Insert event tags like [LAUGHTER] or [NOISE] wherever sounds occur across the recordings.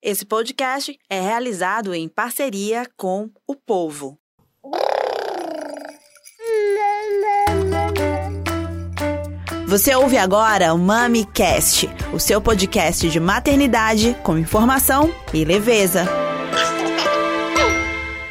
Esse podcast é realizado em parceria com o Povo. Você ouve agora o MamiCast, o seu podcast de maternidade com informação e leveza.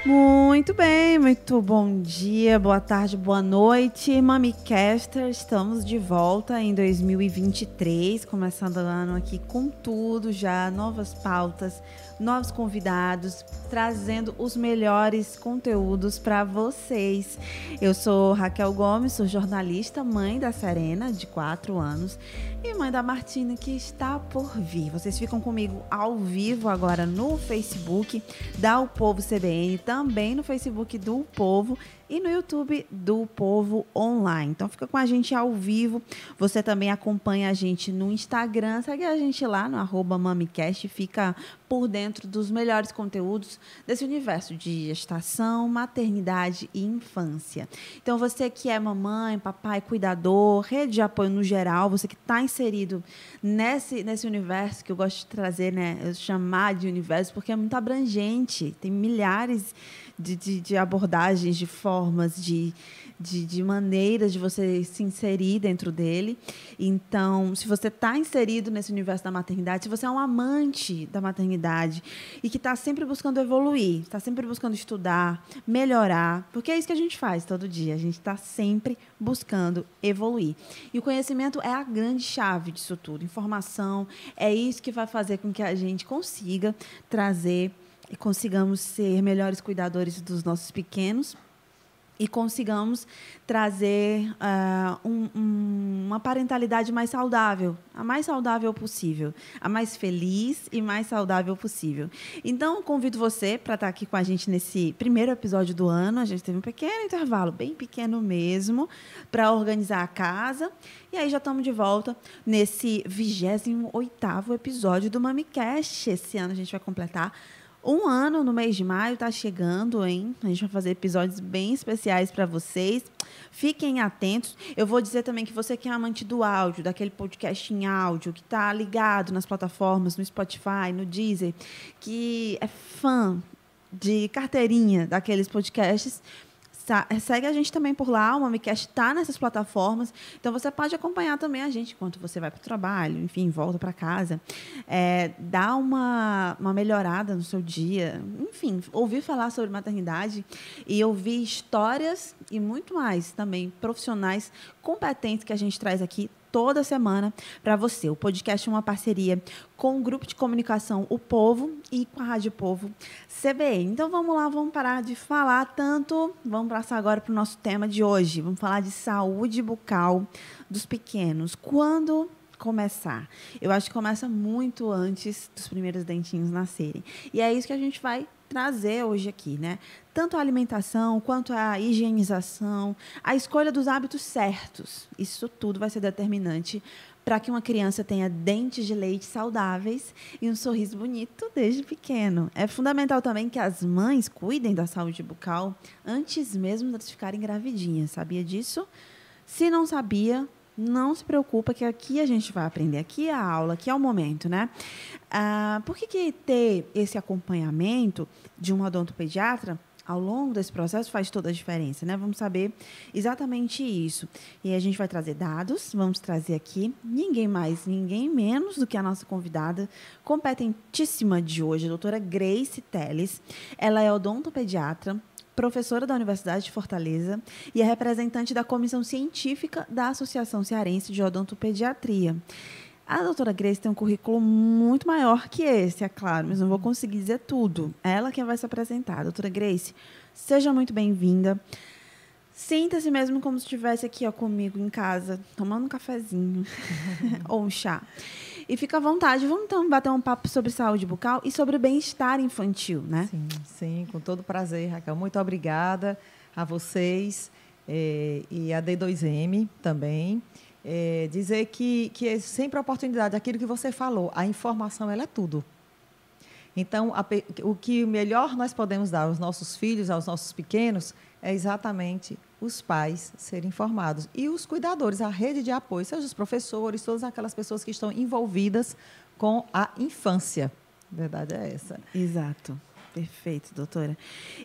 Muito bem, muito bom dia, boa tarde, boa noite, MamiCaster. Estamos de volta em 2023, começando o ano aqui com tudo já, novas pautas, novos convidados, trazendo os melhores conteúdos para vocês. Eu sou Raquel Gomes, sou jornalista, mãe da Serena, de 4 anos, e mãe da Martina, que está por vir. Vocês ficam comigo ao vivo agora no Facebook da O Povo CBN, também no Facebook do Povo e no YouTube do Povo Online. Então fica com a gente ao vivo. Você também acompanha a gente no Instagram, segue a gente lá no arroba MamiCast, fica por dentro dos melhores conteúdos desse universo de gestação, maternidade e infância. Então você que é mamãe, papai, cuidador, rede de apoio no geral, você que está inserido nesse, nesse universo que eu gosto de trazer, né, eu chamar de universo, porque é muito abrangente, tem milhares de, de abordagens, de formas, de, de, de, maneiras de você se inserir dentro dele. Então, se você está inserido nesse universo da maternidade, se você é um amante da maternidade e que está sempre buscando evoluir, está sempre buscando estudar, melhorar, porque é isso que a gente faz todo dia. A gente está sempre buscando evoluir. E o conhecimento é a grande chave disso tudo. Informação é isso que vai fazer com que a gente consiga trazer e consigamos ser melhores cuidadores dos nossos pequenos e consigamos trazer uh, um, um, uma parentalidade mais saudável, a mais saudável possível, a mais feliz e mais saudável possível. Então, convido você para estar aqui com a gente nesse primeiro episódio do ano. A gente teve um pequeno intervalo, bem pequeno mesmo, para organizar a casa. E aí já estamos de volta nesse 28º episódio do MamiCast. Esse ano a gente vai completar um ano no mês de maio está chegando, hein? A gente vai fazer episódios bem especiais para vocês. Fiquem atentos. Eu vou dizer também que você que é amante do áudio, daquele podcast em áudio, que está ligado nas plataformas, no Spotify, no Deezer, que é fã de carteirinha daqueles podcasts, segue a gente também por lá, o MamiCast está nessas plataformas, então você pode acompanhar também a gente enquanto você vai para o trabalho, enfim, volta para casa. É, dá uma, uma melhorada no seu dia, enfim, ouvir falar sobre maternidade e ouvir histórias e muito mais também profissionais competentes que a gente traz aqui toda semana para você. O podcast é uma parceria com o grupo de comunicação O Povo e com a Rádio Povo CBN. Então vamos lá, vamos parar de falar tanto. Vamos passar agora para o nosso tema de hoje. Vamos falar de saúde bucal dos pequenos. Quando começar? Eu acho que começa muito antes dos primeiros dentinhos nascerem. E é isso que a gente vai trazer hoje aqui, né? Tanto a alimentação quanto a higienização, a escolha dos hábitos certos. Isso tudo vai ser determinante para que uma criança tenha dentes de leite saudáveis e um sorriso bonito desde pequeno. É fundamental também que as mães cuidem da saúde bucal antes mesmo de ficarem gravidinhas. Sabia disso? Se não sabia, não se preocupa que aqui a gente vai aprender, aqui é a aula, aqui é o momento, né? Ah, por que, que ter esse acompanhamento de um odontopediatra ao longo desse processo faz toda a diferença, né? Vamos saber exatamente isso. E a gente vai trazer dados, vamos trazer aqui ninguém mais, ninguém menos do que a nossa convidada competentíssima de hoje, a doutora Grace Teles. Ela é odontopediatra, professora da Universidade de Fortaleza e é representante da comissão científica da Associação Cearense de Odontopediatria. A doutora Grace tem um currículo muito maior que esse, é claro, mas não vou conseguir dizer tudo. É ela quem vai se apresentar. Doutora Grace, seja muito bem-vinda. Sinta-se mesmo como se estivesse aqui ó, comigo em casa, tomando um cafezinho [LAUGHS] ou um chá. E fica à vontade. Vamos então bater um papo sobre saúde bucal e sobre o bem-estar infantil, né? Sim, sim, com todo prazer, Raquel. Muito obrigada a vocês eh, e a D2M também. Eh, dizer que, que é sempre a oportunidade, aquilo que você falou, a informação ela é tudo. Então, a, o que melhor nós podemos dar aos nossos filhos, aos nossos pequenos, é exatamente os pais serem informados. E os cuidadores, a rede de apoio, seja os professores, todas aquelas pessoas que estão envolvidas com a infância. A verdade é essa. Exato. Perfeito, doutora.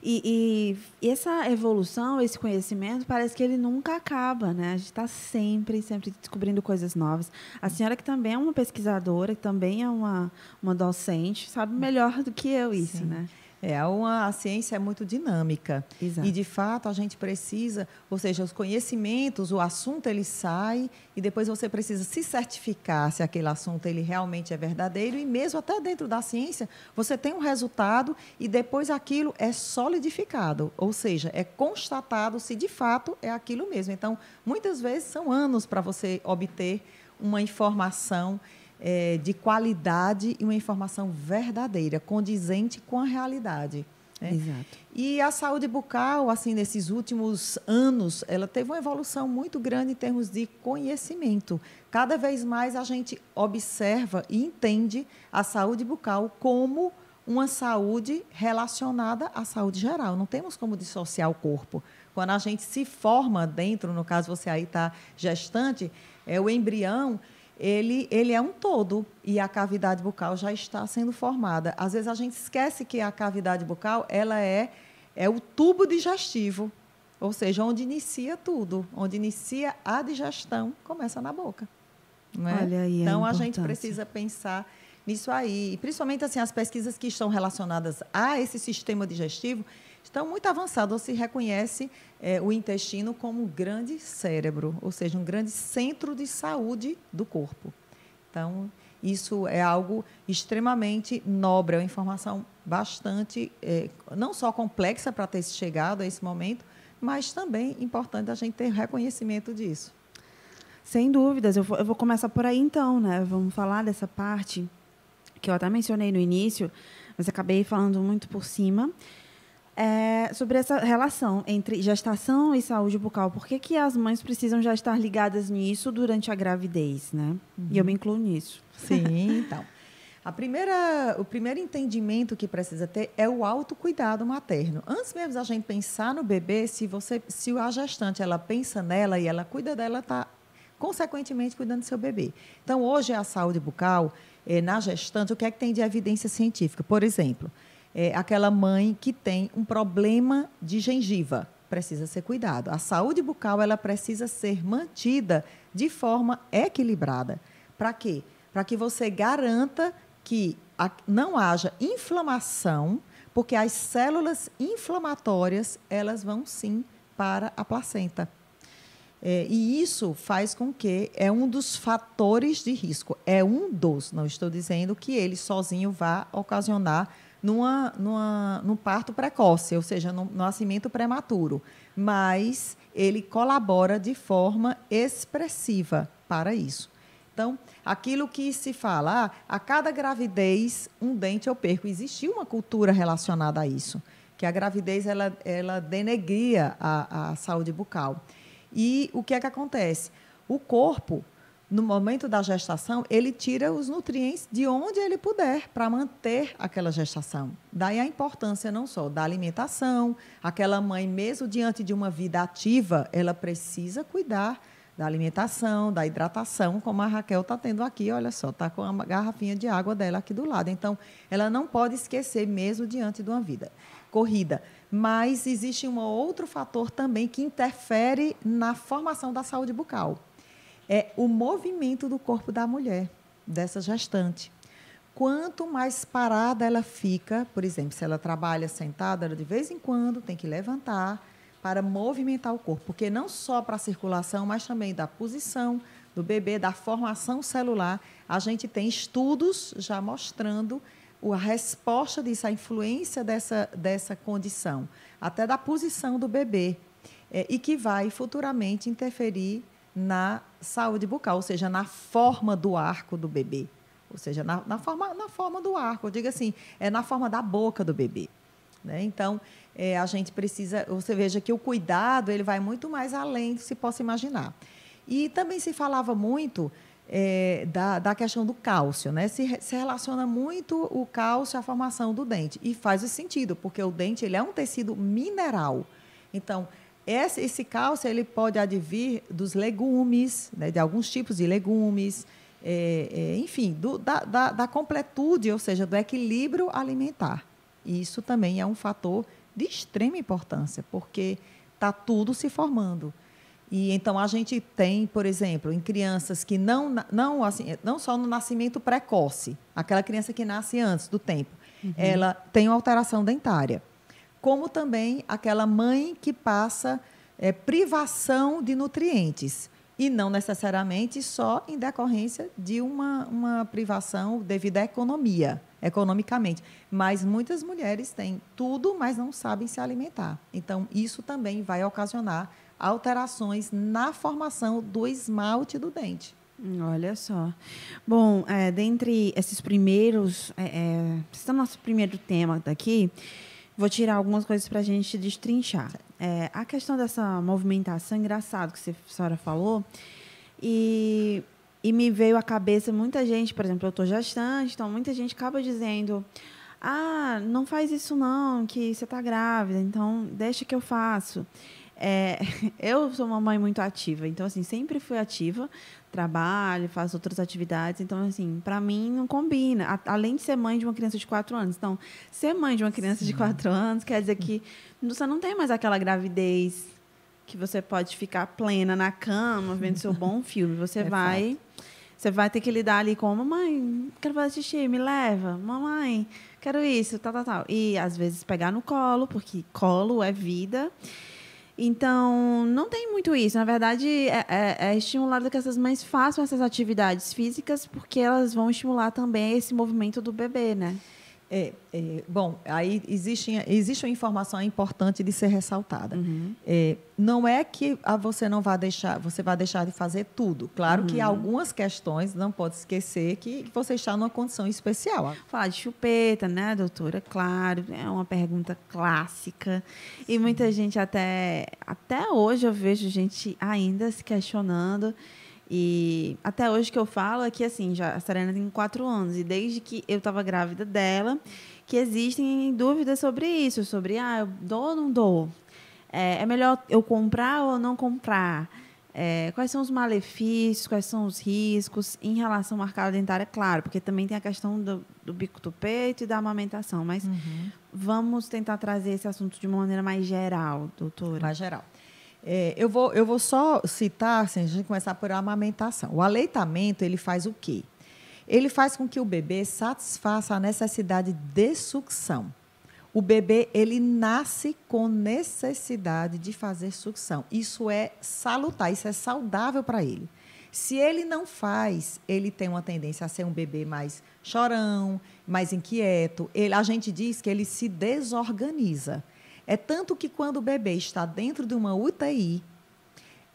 E, e, essa evolução, esse conhecimento, parece que ele nunca acaba, né? A gente está sempre, sempre descobrindo coisas novas. A senhora que também é uma pesquisadora, que também é uma, uma docente, sabe melhor do que eu isso, Sim. né? É, uma, a ciência é muito dinâmica. Exato. E, de fato, a gente precisa, ou seja, os conhecimentos, o assunto ele sai e depois você precisa se certificar se aquele assunto ele realmente é verdadeiro e mesmo até dentro da ciência, você tem um resultado e depois aquilo é solidificado, ou seja, é constatado se de fato é aquilo mesmo. Então, muitas vezes são anos para você obter uma informação é, de qualidade e uma informação verdadeira, condizente com a realidade. Né? Exato. E a saúde bucal, assim, nesses últimos anos, ela teve uma evolução muito grande em termos de conhecimento. Cada vez mais a gente observa e entende a saúde bucal como uma saúde relacionada à saúde geral. Não temos como dissociar o corpo. Quando a gente se forma dentro, no caso você aí está gestante, é o embrião ele, ele é um todo e a cavidade bucal já está sendo formada. Às vezes a gente esquece que a cavidade bucal ela é, é o tubo digestivo, ou seja, onde inicia tudo, onde inicia a digestão, começa na boca. É? Olha aí então a, a gente precisa pensar nisso aí, e principalmente assim as pesquisas que estão relacionadas a esse sistema digestivo estão muito avançadas. Se reconhece é, o intestino como um grande cérebro, ou seja, um grande centro de saúde do corpo. Então, isso é algo extremamente nobre, é uma informação bastante, é, não só complexa para ter chegado a esse momento, mas também importante a gente ter reconhecimento disso. Sem dúvidas, eu vou, eu vou começar por aí então, né? Vamos falar dessa parte que eu até mencionei no início, mas acabei falando muito por cima, é, sobre essa relação entre gestação e saúde bucal. Por que, que as mães precisam já estar ligadas nisso durante a gravidez, né? Uhum. E eu me incluo nisso. Sim, [LAUGHS] então. A primeira, o primeiro entendimento que precisa ter é o autocuidado materno. Antes mesmo da gente pensar no bebê, se você, se a gestante ela pensa nela e ela cuida dela, está consequentemente cuidando do seu bebê. Então, hoje a saúde bucal eh, na gestante, o que é que tem de evidência científica? Por exemplo, é, aquela mãe que tem um problema de gengiva. Precisa ser cuidado. A saúde bucal ela precisa ser mantida de forma equilibrada. Para quê? Para que você garanta que não haja inflamação, porque as células inflamatórias elas vão sim para a placenta. É, e isso faz com que é um dos fatores de risco. É um dos, não estou dizendo que ele sozinho vá ocasionar numa, numa, num parto precoce, ou seja, no, nascimento prematuro. Mas ele colabora de forma expressiva para isso. Então, aquilo que se fala, ah, a cada gravidez, um dente eu perco. Existia uma cultura relacionada a isso, que a gravidez ela, ela denegria a, a saúde bucal. E o que é que acontece? O corpo no momento da gestação, ele tira os nutrientes de onde ele puder para manter aquela gestação. Daí a importância não só da alimentação, aquela mãe, mesmo diante de uma vida ativa, ela precisa cuidar da alimentação, da hidratação, como a Raquel está tendo aqui, olha só, está com a garrafinha de água dela aqui do lado. Então, ela não pode esquecer mesmo diante de uma vida corrida. Mas existe um outro fator também que interfere na formação da saúde bucal é o movimento do corpo da mulher, dessa gestante. Quanto mais parada ela fica, por exemplo, se ela trabalha sentada, ela de vez em quando tem que levantar para movimentar o corpo, porque não só para a circulação, mas também da posição do bebê, da formação celular. A gente tem estudos já mostrando a resposta disso, a influência dessa, dessa condição, até da posição do bebê, é, e que vai futuramente interferir na saúde bucal, ou seja, na forma do arco do bebê. Ou seja, na, na, forma, na forma do arco, eu digo assim, é na forma da boca do bebê. Né? Então, é, a gente precisa, você veja que o cuidado ele vai muito mais além do que se possa imaginar. E também se falava muito é, da, da questão do cálcio, né? Se, se relaciona muito o cálcio à formação do dente. E faz sentido, porque o dente ele é um tecido mineral. Então, esse, esse cálcio ele pode advir dos legumes, né, de alguns tipos de legumes, é, é, enfim, do, da, da, da completude, ou seja, do equilíbrio alimentar. E isso também é um fator de extrema importância, porque está tudo se formando. E então a gente tem, por exemplo, em crianças que não, não, assim, não só no nascimento precoce, aquela criança que nasce antes do tempo, uhum. ela tem uma alteração dentária. Como também aquela mãe que passa é, privação de nutrientes e não necessariamente só em decorrência de uma, uma privação devido à economia, economicamente. Mas muitas mulheres têm tudo, mas não sabem se alimentar. Então, isso também vai ocasionar alterações na formação do esmalte do dente. Olha só. Bom, é, dentre esses primeiros, é, é, esse é o nosso primeiro tema daqui, vou tirar algumas coisas para a gente destrinchar. É, a questão dessa movimentação, engraçado que a senhora falou, e, e me veio à cabeça muita gente, por exemplo, eu estou gestante, então muita gente acaba dizendo, ah, não faz isso não, que você está grávida, então deixa que eu faço. É, [LAUGHS] eu sou uma mãe muito ativa, então assim sempre fui ativa, trabalho, faço outras atividades, então assim para mim não combina. A, além de ser mãe de uma criança de quatro anos, então ser mãe de uma criança Sim. de quatro anos quer dizer que você não tem mais aquela gravidez que você pode ficar plena na cama vendo seu bom [LAUGHS] filme. Você é vai, fato. você vai ter que lidar ali com mamãe, quero fazer xixi, me leva, mamãe, quero isso, tal, tal, tal. E às vezes pegar no colo, porque colo é vida. Então, não tem muito isso. Na verdade, é, é, é estimulado que essas mães façam essas atividades físicas, porque elas vão estimular também esse movimento do bebê, né? É, é, bom, aí existe, existe uma informação importante de ser ressaltada. Uhum. É, não é que a você não vai deixar, você vai deixar de fazer tudo. Claro uhum. que algumas questões não pode esquecer que, que você está numa condição especial. Falar de chupeta, né, doutora? Claro, é uma pergunta clássica. Sim. E muita gente até até hoje eu vejo gente ainda se questionando. E até hoje que eu falo é que, assim, já, a Serena tem quatro anos. E desde que eu estava grávida dela, que existem dúvidas sobre isso. Sobre, ah, eu dou ou não dou? É, é melhor eu comprar ou não comprar? É, quais são os malefícios, quais são os riscos em relação à marcada dentária? Claro, porque também tem a questão do, do bico do peito e da amamentação. Mas uhum. vamos tentar trazer esse assunto de uma maneira mais geral, doutora. Mais geral. É, eu, vou, eu vou só citar, assim, a gente começar por amamentação. O aleitamento, ele faz o quê? Ele faz com que o bebê satisfaça a necessidade de sucção. O bebê, ele nasce com necessidade de fazer sucção. Isso é salutar, isso é saudável para ele. Se ele não faz, ele tem uma tendência a ser um bebê mais chorão, mais inquieto. Ele, a gente diz que ele se desorganiza. É tanto que quando o bebê está dentro de uma UTI,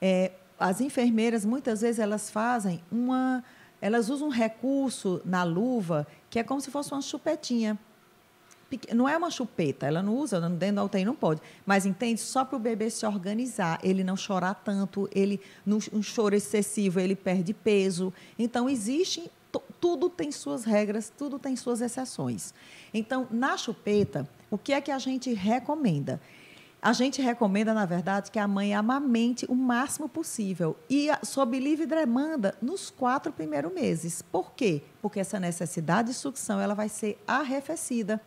é, as enfermeiras muitas vezes elas fazem uma, elas usam um recurso na luva que é como se fosse uma chupetinha. Não é uma chupeta, ela não usa, dentro da UTI não pode. Mas entende? Só para o bebê se organizar, ele não chorar tanto, ele um choro excessivo, ele perde peso. Então, existe, tudo tem suas regras, tudo tem suas exceções. Então, na chupeta, o que é que a gente recomenda? A gente recomenda, na verdade, que a mãe amamente o máximo possível e sob livre demanda nos quatro primeiros meses. Por quê? Porque essa necessidade de sucção ela vai ser arrefecida.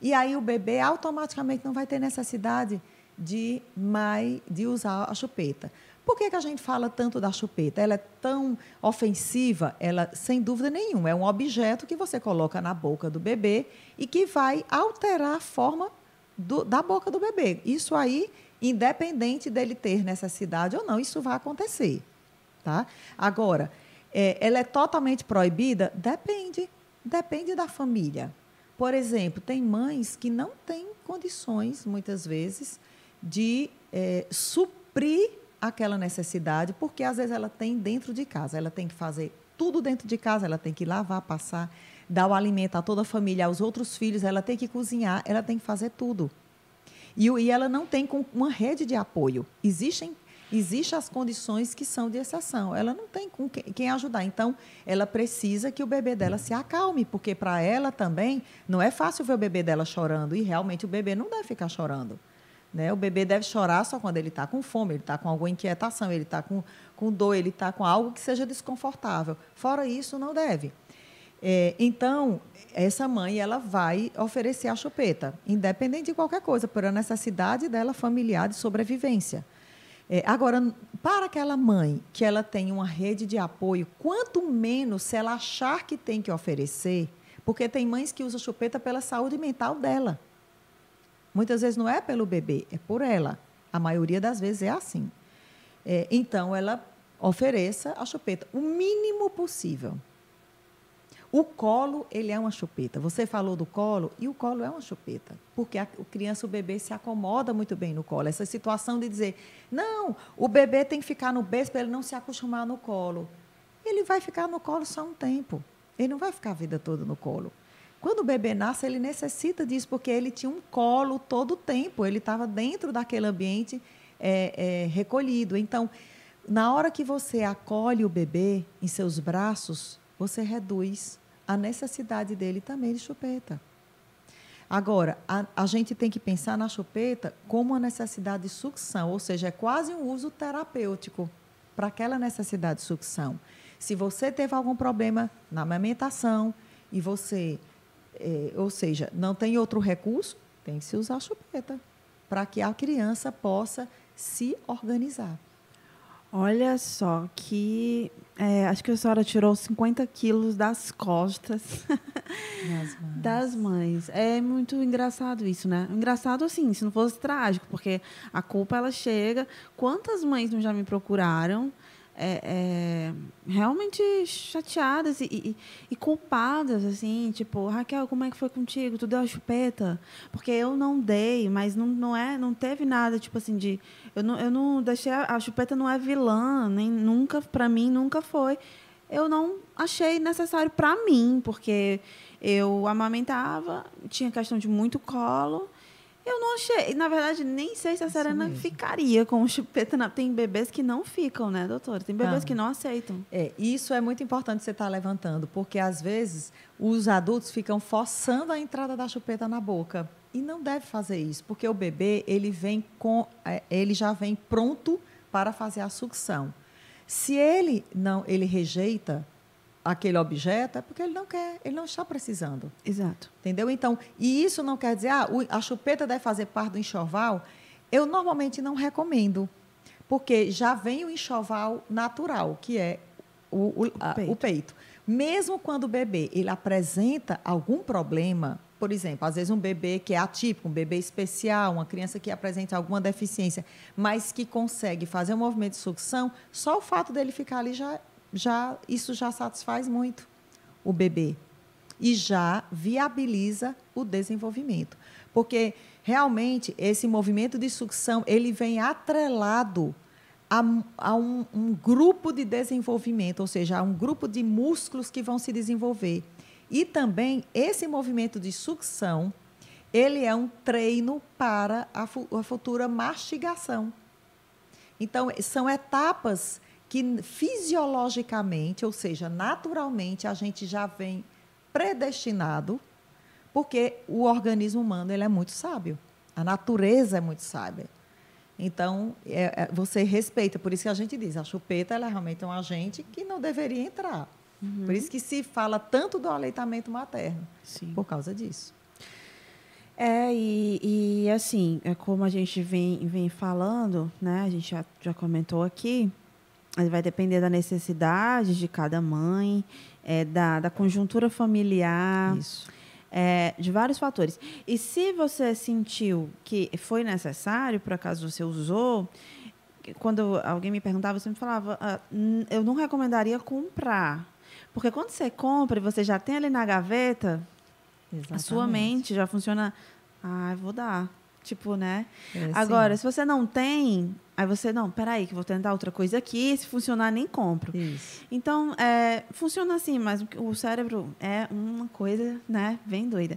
E aí o bebê automaticamente não vai ter necessidade de, mais, de usar a chupeta. Por que, que a gente fala tanto da chupeta? Ela é tão ofensiva, ela, sem dúvida nenhuma, é um objeto que você coloca na boca do bebê e que vai alterar a forma do, da boca do bebê. Isso aí, independente dele ter necessidade ou não, isso vai acontecer. Tá? Agora, é, ela é totalmente proibida? Depende. Depende da família. Por exemplo, tem mães que não têm condições, muitas vezes, de é, suprir aquela necessidade, porque às vezes ela tem dentro de casa, ela tem que fazer tudo dentro de casa, ela tem que lavar, passar, dar o alimento a toda a família, aos outros filhos, ela tem que cozinhar, ela tem que fazer tudo. E, e ela não tem uma rede de apoio. Existem existem as condições que são de exceção. Ela não tem com quem ajudar. Então, ela precisa que o bebê dela se acalme, porque para ela também não é fácil ver o bebê dela chorando. E realmente o bebê não deve ficar chorando. Né? O bebê deve chorar só quando ele está com fome, ele está com alguma inquietação, ele está com, com dor, ele está com algo que seja desconfortável. Fora isso, não deve. É, então, essa mãe ela vai oferecer a chupeta, independente de qualquer coisa, por a necessidade dela familiar de sobrevivência. É, agora, para aquela mãe que ela tem uma rede de apoio, quanto menos se ela achar que tem que oferecer, porque tem mães que usam chupeta pela saúde mental dela. Muitas vezes não é pelo bebê, é por ela. A maioria das vezes é assim. É, então, ela ofereça a chupeta o mínimo possível. O colo, ele é uma chupeta. Você falou do colo, e o colo é uma chupeta. Porque a criança, o bebê, se acomoda muito bem no colo. Essa situação de dizer, não, o bebê tem que ficar no berço para ele não se acostumar no colo. Ele vai ficar no colo só um tempo. Ele não vai ficar a vida toda no colo. Quando o bebê nasce, ele necessita disso, porque ele tinha um colo todo o tempo. Ele estava dentro daquele ambiente é, é, recolhido. Então, na hora que você acolhe o bebê em seus braços, você reduz a necessidade dele também de chupeta. Agora, a, a, gente tem que pensar na chupeta como uma necessidade de sucção, ou seja, é quase um uso terapêutico para aquela necessidade de sucção. Se você teve algum problema na amamentação e você, é, ou seja, não tem outro recurso, tem que se usar a chupeta para que a criança possa se organizar. Olha só que. É, acho que a senhora tirou 50 quilos das costas das [LAUGHS] mães. das mães. É muito engraçado isso, né? Engraçado assim, se não fosse trágico, porque a culpa ela chega. Quantas mães não já me procuraram é, é, realmente chateadas e, e, e, culpadas, assim, tipo, Raquel, como é que foi contigo? Tu deu a chupeta? Porque eu não dei, mas não, não, é, não teve nada, tipo assim, de. Eu não, eu não deixei. A, a chupeta não é vilã, nem nunca, para mim, nunca foi. Eu não achei necessário para mim, porque eu amamentava, tinha questão de muito colo. Eu não achei. Na verdade, nem sei se a Serena ficaria com o chupeta. Na... Tem bebês que não ficam, né, doutora? Tem bebês ah. que não aceitam. É, isso é muito importante você estar tá levantando, porque às vezes os adultos ficam forçando a entrada da chupeta na boca. E não deve fazer isso, porque o bebê ele vem com, é, ele já vem pronto para fazer a sucção. Se ele não, ele rejeita, aquele objeto é porque ele não quer, ele não está precisando. Exato. Entendeu? Então, e isso não quer dizer, ah, a chupeta deve fazer parte do enxoval. Eu normalmente não recomendo, porque já vem o enxoval natural, que é o, o, a, o, peito. o peito. Mesmo quando o bebê ele apresenta algum problema, por exemplo, às vezes um bebê que é atípico, um bebê especial, uma criança que apresenta alguma deficiência, mas que consegue fazer um movimento de sucção, só o fato dele ficar ali já já isso já satisfaz muito o bebê e já viabiliza o desenvolvimento, porque realmente esse movimento de sucção ele vem atrelado a, a um, um, grupo de desenvolvimento, ou seja, a um grupo de músculos que vão se desenvolver. E também esse movimento de sucção, ele é um treino para a, a futura mastigação. Então, são etapas que fisiologicamente, ou seja, naturalmente, a gente já vem predestinado, porque o organismo humano ele é muito sábio. A natureza é muito sábia. Então, é, é, você respeita. Por isso que a gente diz, a chupeta é realmente um agente que não deveria entrar. Uhum. Por isso que se fala tanto do aleitamento materno. Sim. Por causa disso. É, e, e assim, é como a gente vem, vem falando, né? A gente já, já comentou aqui, vai depender da necessidade de cada mãe, é, da, da conjuntura familiar. É, de vários fatores. E se você sentiu que foi necessário, por acaso você usou, quando alguém me perguntava, você me falava, ah, eu não recomendaria comprar. Porque quando você compra e você já tem ali na gaveta, Exatamente. a sua mente já funciona, ah, vou dar. Tipo, né? É, Agora, se você não tem, aí você, não, peraí, que vou tentar outra coisa aqui, se funcionar, nem compro. Isso. Então, é, funciona assim, mas o cérebro é uma coisa, né, bem doida.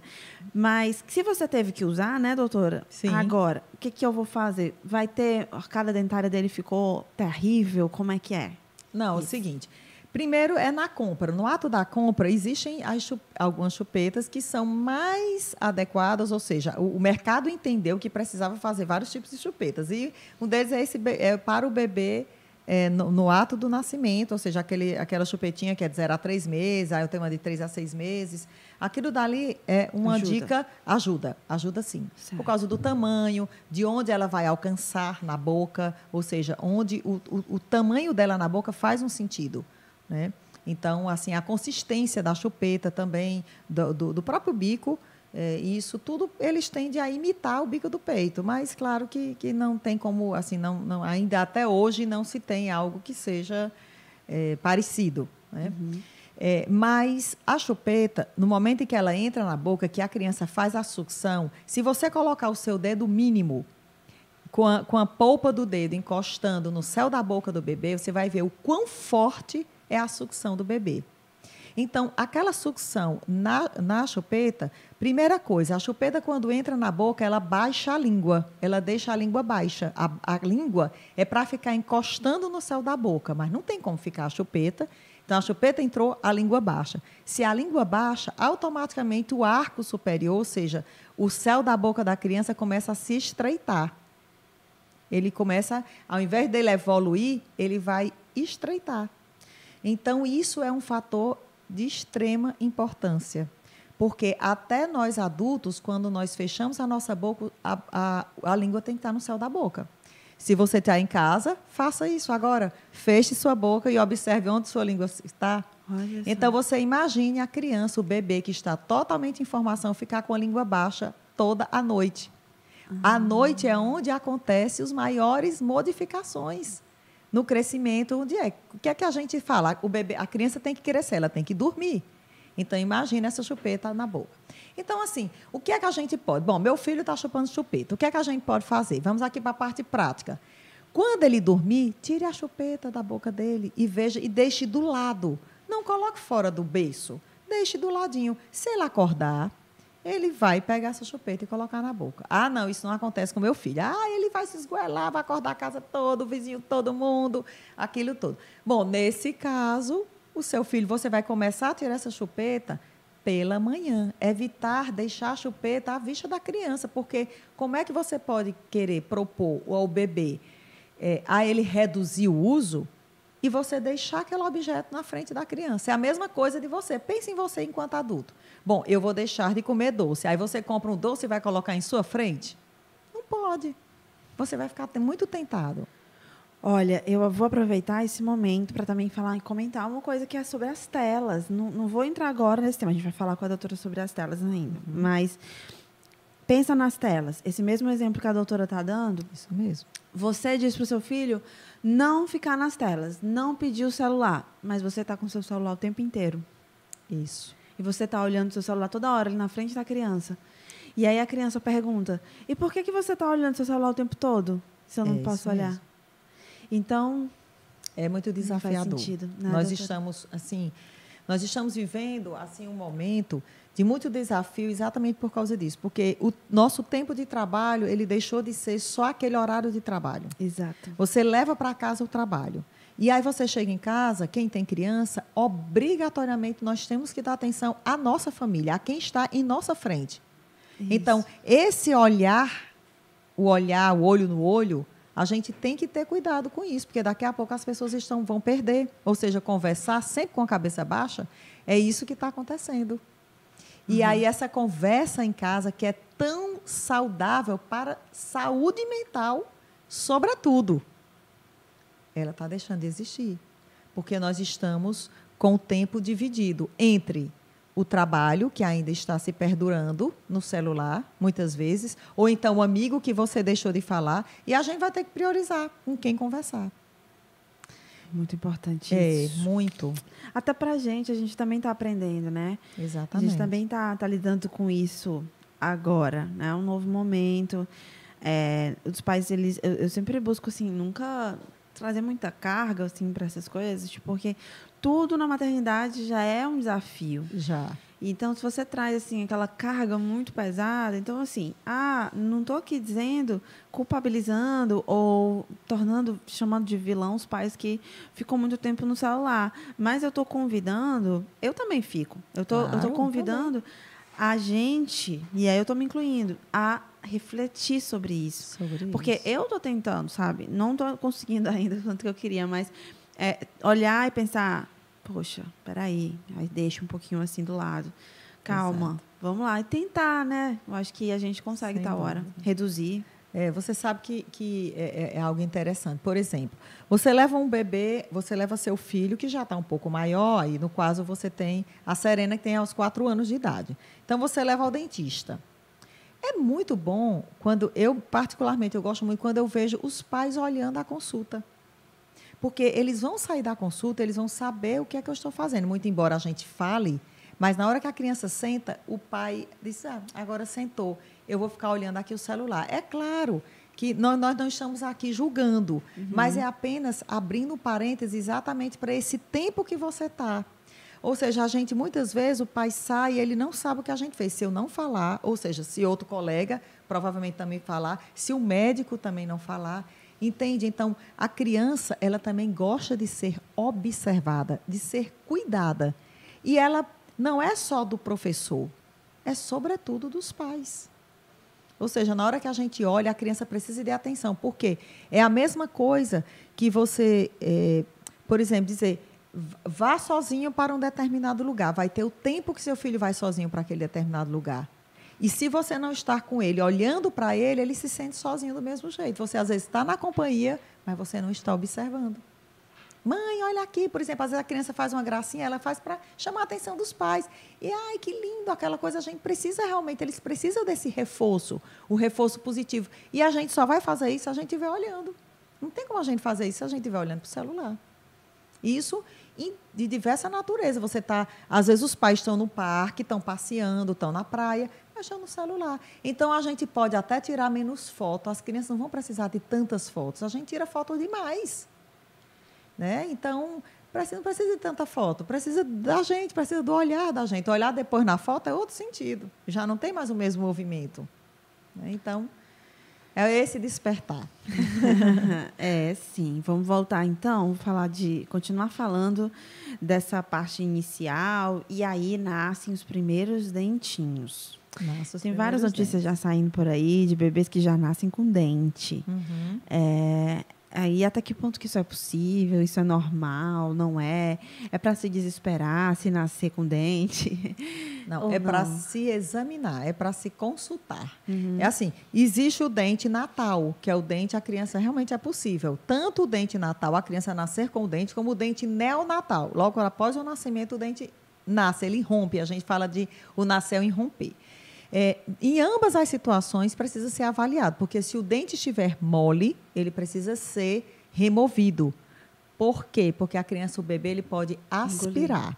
Mas se você teve que usar, né, doutora? Sim. Agora, o que, que eu vou fazer? Vai ter, a arcada dentária dele ficou terrível? Como é que é? Não, Isso. é o seguinte, Primeiro é na compra. No ato da compra, existem chup algumas chupetas que são mais adequadas, ou seja, o, o, mercado entendeu que precisava fazer vários tipos de chupetas. E um deles é, esse, é para o bebê é, no, no, ato do nascimento, ou seja, aquele, aquela chupetinha que é de 0 a 3 meses, aí eu tenho uma de 3 a 6 meses. Aquilo dali é uma ajuda. dica, ajuda, ajuda sim. Certo. Por causa do tamanho, de onde ela vai alcançar na boca, ou seja, onde o, o, o tamanho dela na boca faz um sentido. Né? Então, assim, a consistência da chupeta também, do, do, do próprio bico, é, isso tudo eles tendem a imitar o bico do peito, mas claro que, que não tem como, assim, não, não, ainda até hoje não se tem algo que seja é, parecido. Né? Uhum. É, mas a chupeta, no momento em que ela entra na boca, que a criança faz a sucção, se você colocar o seu dedo mínimo com a, com a polpa do dedo encostando no céu da boca do bebê, você vai ver o quão forte é a sucção do bebê. Então, aquela sucção na, na chupeta, primeira coisa, a chupeta, quando entra na boca, ela baixa a língua, ela deixa a língua baixa. A, a língua é para ficar encostando no céu da boca, mas não tem como ficar a chupeta. Então, a chupeta entrou, a língua baixa. Se a língua baixa, automaticamente o arco superior, ou seja, o céu da boca da criança começa a se estreitar. Ele começa, ao invés dele evoluir, ele vai estreitar. Então, isso é um fator de extrema importância. Porque até nós adultos, quando nós fechamos a nossa boca, a, a, a língua tem que estar no céu da boca. Se você está em casa, faça isso agora. Feche sua boca e observe onde sua língua está. então, você imagine a criança, o bebê que está totalmente em formação, ficar com a língua baixa toda a noite. A ah. noite é onde acontecem as maiores modificações no crescimento, onde é? O que é que a gente fala? O bebê, a criança tem que crescer, ela tem que dormir. Então, imagine essa chupeta na boca. Então, assim, o que é que a gente pode? Bom, meu filho está chupando chupeta. O que é que a gente pode fazer? Vamos aqui para a parte prática. Quando ele dormir, tire a chupeta da boca dele e veja e deixe do lado. Não coloque fora do beiço. Deixe do ladinho. Se ele acordar, ele vai pegar essa chupeta e colocar na boca. Ah, não, isso não acontece com meu filho. Ah, ele vai se esgoelar, vai acordar a casa toda, o vizinho, todo mundo, aquilo todo. Bom, nesse caso, o seu filho, você vai começar a tirar essa chupeta pela manhã. Evitar deixar a chupeta à vista da criança, porque como é que você pode querer propor ao bebê é, a ele reduzir o uso e você deixar aquele objeto na frente da criança? É a mesma coisa de você. Pense em você enquanto adulto. Bom, eu vou deixar de comer doce. Aí você compra um doce e vai colocar em sua frente? Não pode. Você vai ficar muito tentado. Olha, eu vou aproveitar esse momento para também falar e comentar uma coisa que é sobre as telas. Não, não, vou entrar agora nesse tema, a gente vai falar com a doutora sobre as telas ainda. Uhum. Mas pensa nas telas. Esse mesmo exemplo que a doutora está dando. Isso mesmo. Você diz para o seu filho não ficar nas telas, não pedir o celular, mas você está com seu celular o tempo inteiro. Isso e você está olhando seu celular toda hora ali na frente da criança. E aí a criança pergunta: e por que, que você está olhando seu celular o tempo todo se eu não é posso olhar? Mesmo. Então. É muito desafiador. Sentido, né, nós estamos, assim, nós estamos vivendo assim um momento de muito desafio exatamente por causa disso, porque o nosso tempo de trabalho ele deixou de ser só aquele horário de trabalho. Exato. Você leva para casa o trabalho. E aí você chega em casa, quem tem criança, obrigatoriamente nós temos que dar atenção à nossa família, a quem está em nossa frente. Isso. Então, esse olhar, o olhar, o olho no olho, a gente tem que ter cuidado com isso, porque daqui a pouco as pessoas estão, vão perder. Ou seja, conversar sempre com a cabeça baixa, é isso que está acontecendo. E uhum. aí essa conversa em casa, que é tão saudável para saúde mental, sobretudo ela está deixando de existir. Porque nós estamos com o tempo dividido entre o trabalho, que ainda está se perdurando no celular, muitas vezes, ou então o amigo que você deixou de falar, e a gente vai ter que priorizar com quem conversar. Muito importante é, isso. É, muito. Até para a gente, a gente também está aprendendo, né? Exatamente. A gente também está tá lidando com isso agora, né? Um novo momento. É, os pais, eles, eu, eu sempre busco, assim, nunca trazer muita carga assim para essas coisas, tipo, porque tudo na maternidade já é um desafio. Já. Então, se você traz assim aquela carga muito pesada, então assim, ah, não estou aqui dizendo, culpabilizando ou tornando, chamando de vilão os pais que ficam muito tempo no celular, mas eu estou convidando, eu também fico. Eu tô, claro, eu tô convidando a gente, e aí eu estou me incluindo, a refletir sobre isso. Sobre Porque isso. eu estou tentando, sabe? Não estou conseguindo [LAUGHS] ainda tanto que eu queria, mas é, olhar e pensar, poxa, peraí, aí deixa um pouquinho assim do lado. Calma, Exato. vamos lá e tentar, né? Eu acho que a gente consegue, tal hora, reduzir. É, você sabe que, que é, é, é, algo interessante. Por exemplo, você leva um bebê, você leva seu filho, que já está um pouco maior, e no caso você tem a Serena, que tem aos quatro anos de idade. Então, você leva ao dentista. É muito bom quando eu, particularmente, eu gosto muito quando eu vejo os pais olhando a consulta. Porque eles vão sair da consulta, eles vão saber o que é que eu estou fazendo. Muito embora a gente fale, mas na hora que a criança senta, o pai diz: ah, agora sentou, eu vou ficar olhando aqui o celular. É claro que nós, nós não estamos aqui julgando, uhum. mas é apenas abrindo um parênteses exatamente para esse tempo que você está. Ou seja, a gente muitas vezes o pai sai e ele não sabe o que a gente fez. Se eu não falar, ou seja, se outro colega provavelmente também falar, se o médico também não falar, entende? Então, a criança, ela também gosta de ser observada, de ser cuidada. E ela não é só do professor, é sobretudo dos pais. Ou seja, na hora que a gente olha, a criança precisa de atenção. Por quê? É a mesma coisa que você, é, por exemplo, dizer, vá sozinho para um determinado lugar. Vai ter o tempo que seu filho vai sozinho para aquele determinado lugar. E se você não estar com ele, olhando para ele, ele se sente sozinho do mesmo jeito. Você às vezes está na companhia, mas você não está observando. Mãe, olha aqui, por exemplo, às vezes a criança faz uma gracinha, ela faz para chamar a atenção dos pais. E ai, que lindo aquela coisa, a gente precisa realmente, eles precisam desse reforço, o reforço positivo. E a gente só vai fazer isso se a gente estiver olhando. Não tem como a gente fazer isso se a gente estiver olhando para o celular. Isso de diversa natureza. Você está, às vezes os pais estão no parque, estão passeando, estão na praia, mexendo no celular. Então a gente pode até tirar menos fotos. As crianças não vão precisar de tantas fotos. A gente tira fotos demais, né? Então não precisa de tanta foto, precisa da gente, precisa do olhar da gente. Olhar depois na foto é outro sentido. Já não tem mais o mesmo movimento. Né? Então é esse despertar. [LAUGHS] é, sim. Vamos voltar então, falar de continuar falando dessa parte inicial e aí nascem os primeiros dentinhos. Nossa, Tem várias notícias dentes. já saindo por aí de bebês que já nascem com dente. Uhum. É, Aí até que ponto que isso é possível? Isso é normal? Não é? É para se desesperar se nascer com dente? [LAUGHS] Não, é para se examinar, é para se consultar. Uhum. É assim, existe o dente natal, que é o dente a criança realmente é possível. Tanto o dente natal, a criança nascer com o dente, como o dente neonatal. Logo após o nascimento, o dente nasce, ele rompe. A gente fala de o nascer e romper. É, em ambas as situações precisa ser avaliado, porque se o dente estiver mole, ele precisa ser removido. Por quê? Porque a criança, o bebê, ele pode aspirar.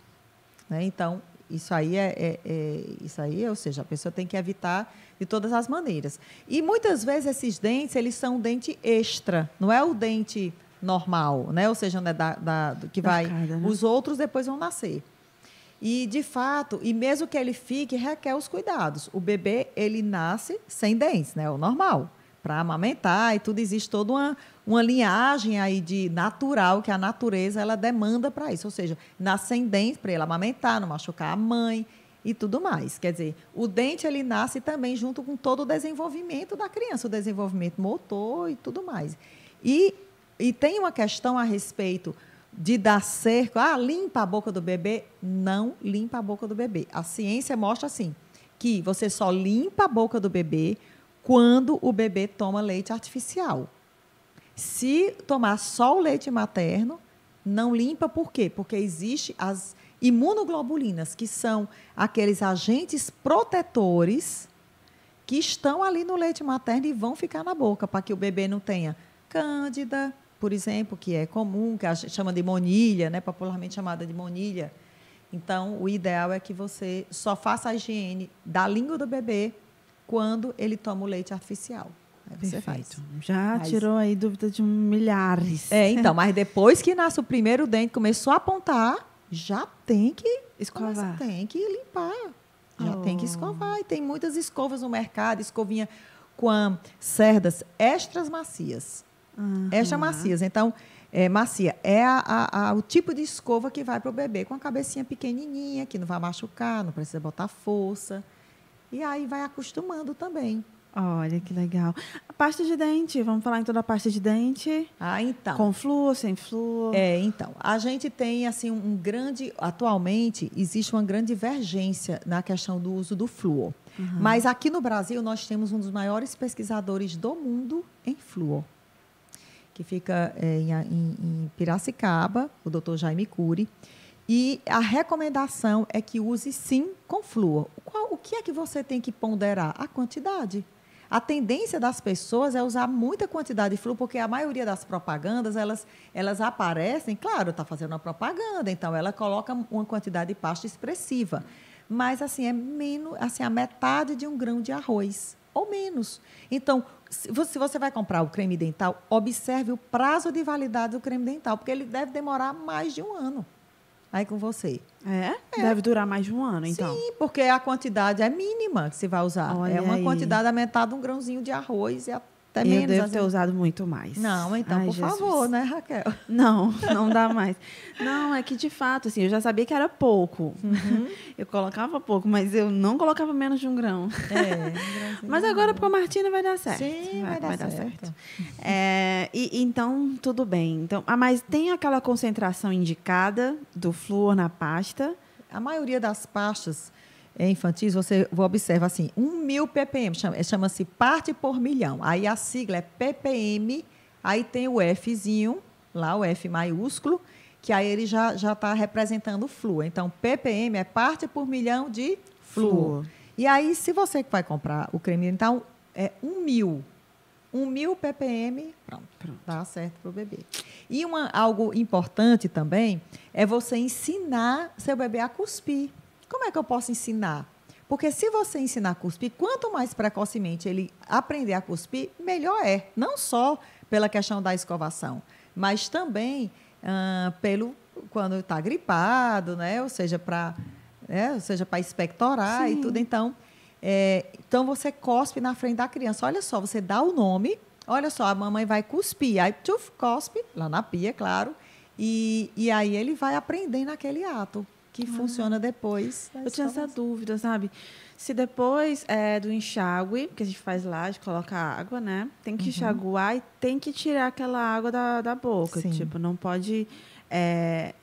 Né? Então, isso aí é, é, é, isso aí, ou seja, a pessoa tem que evitar de todas as maneiras. E muitas vezes esses dentes, eles são dente extra, não é o dente normal, né? Ou seja, né, da, da, que vai. Né? Os outros depois vão nascer. E, de fato, e mesmo que ele fique, requer os cuidados. O bebê, ele nasce sem dentes, né? O normal. Para amamentar e tudo, existe toda uma, uma linhagem aí de natural que a natureza ela demanda para isso. Ou seja, nasce sem dentes para ele amamentar, não machucar a mãe e tudo mais. Quer dizer, o dente ele nasce também junto com todo o desenvolvimento da criança, o desenvolvimento motor e tudo mais. E, e tem uma questão a respeito de dar cerco, ah, limpa a boca do bebê, não limpa a boca do bebê. A ciência mostra assim, que você só limpa a boca do bebê quando o bebê toma leite artificial. Se tomar só o leite materno, não limpa por quê? Porque existe as imunoglobulinas, que são aqueles agentes protetores que estão ali no leite materno e vão ficar na boca para que o bebê não tenha cândida, por exemplo, que é comum, que a gente chama de monilha, né, popularmente chamada de monilha. Então, o ideal é que você só faça a higiene da língua do bebê quando ele toma o leite artificial. Perfeito. Já mas, tirou aí dúvida de milhares. É, então, mas depois que nasce o primeiro dente, começou a apontar, já tem que escovar. Tem que limpar. Já oh. tem que oh. escovar. E tem muitas escovas no mercado, escovinha com cerdas extras macias. Uhum. Extra macias. Então, é, macia é a, a, a, o tipo de escova que vai para o bebê com a cabecinha pequenininha, que não vai machucar, não precisa botar força. E aí vai acostumando também. Olha que legal. A pasta de dente, vamos falar então da pasta de dente? Ah, então. Com flúor, sem flúor? É, então. A gente tem assim um grande, atualmente existe uma grande divergência na questão do uso do flúor. Uhum. Mas aqui no Brasil nós temos um dos maiores pesquisadores do mundo em flúor, que fica é, em, em, Piracicaba, o Dr. Jaime Cury. E a recomendação é que use sim com flúor. Qual, o que é que você tem que ponderar? A quantidade. A tendência das pessoas é usar muita quantidade de flúor, porque a maioria das propagandas, elas, elas aparecem, claro, está fazendo uma propaganda, então ela coloca uma quantidade de pasta expressiva. Mas, assim, é menos, assim, a metade de um grão de arroz, ou menos. Então, se você vai comprar o creme dental, observe o prazo de validade do creme dental, porque ele deve demorar mais de um ano aí com você. É? é? Deve durar mais de um ano, então. Sim, porque a quantidade é mínima que você vai usar. Olha é uma aí. quantidade aumentada, um grãozinho de arroz e até eu menos. Devo ter usado muito mais. Não, então, Ai, por Jesus. favor, né, Raquel? Não, não dá [LAUGHS] mais. Não, é que de fato, assim, eu já sabia que era pouco. Uhum. Eu colocava pouco, mas eu não colocava menos de um grão. É, [LAUGHS] mas agora com a Martina vai dar certo. Sim, vai, vai, dar, vai dar, certo. certo. É, e, então, tudo bem. Então, ah, mas tem aquela concentração indicada do flúor na pasta? A maioria das pastas infantis, você observa assim, 1 mil ppm, chama-se parte por milhão. Aí a sigla é ppm, aí tem o Fzinho, lá o F maiúsculo, que aí ele já está representando o flúor. Então, ppm é parte por milhão de flúor. E aí, se você vai comprar o creme então é 1 mil. 1 mil ppm, pronto, pronto. dá certo para o bebê. E uma, algo importante também é você ensinar seu bebê a cuspir. Como é que eu posso ensinar? Porque se você ensinar a cuspir, quanto mais precocemente ele aprender a cuspir, melhor é. Não só pela questão da escovação, mas também ah, pelo quando está gripado, né? Ou seja, para né? ou seja, para expectorar Sim. e tudo. Então, é, então você cospe na frente da criança. Olha só, você dá o nome. Olha só, a mamãe vai cuspir. Aí, tchuf, cospe, lá na pia, claro. E, e aí ele vai aprender naquele ato que ah. funciona depois. Eu tinha essa dúvida, sabe? Se depois é, do enxágue, que a gente faz lá, a gente coloca água, né? Tem que uhum. enxaguar e tem que tirar aquela água da, da boca. Sim. Tipo, não pode. É,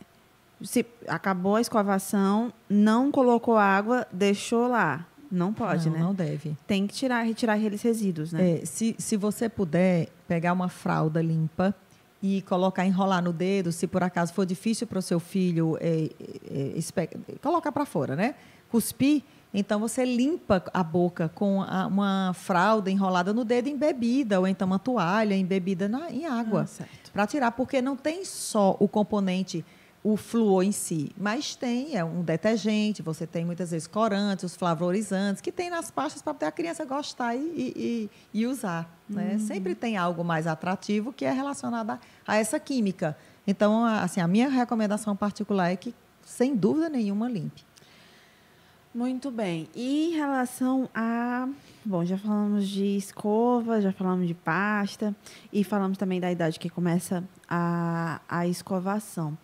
se acabou a escovação, não colocou água, deixou lá. Não pode, não, né? Não deve. Tem que tirar, retirar aqueles resíduos, né? É, se, se você puder pegar uma fralda limpa, e colocar, enrolar no dedo, se por acaso for difícil para o seu filho, é, é, é, colocar para fora, né? Cuspir, então você limpa a boca com a, uma fralda enrolada no dedo embebida, ou então uma toalha embebida na, em água. Ah, para tirar, porque não tem só o componente o flúor em si, mas tem é um detergente, você tem muitas vezes corantes, os flavorizantes, que tem nas pastas para a criança gostar e, e, e usar. Né? Uhum. Sempre tem algo mais atrativo que é relacionado a, a, essa química. Então, assim, a minha recomendação particular é que, sem dúvida nenhuma, limpe. Muito bem. E em relação a. Bom, já falamos de escova, já falamos de pasta e falamos também da idade que começa a, a escovação.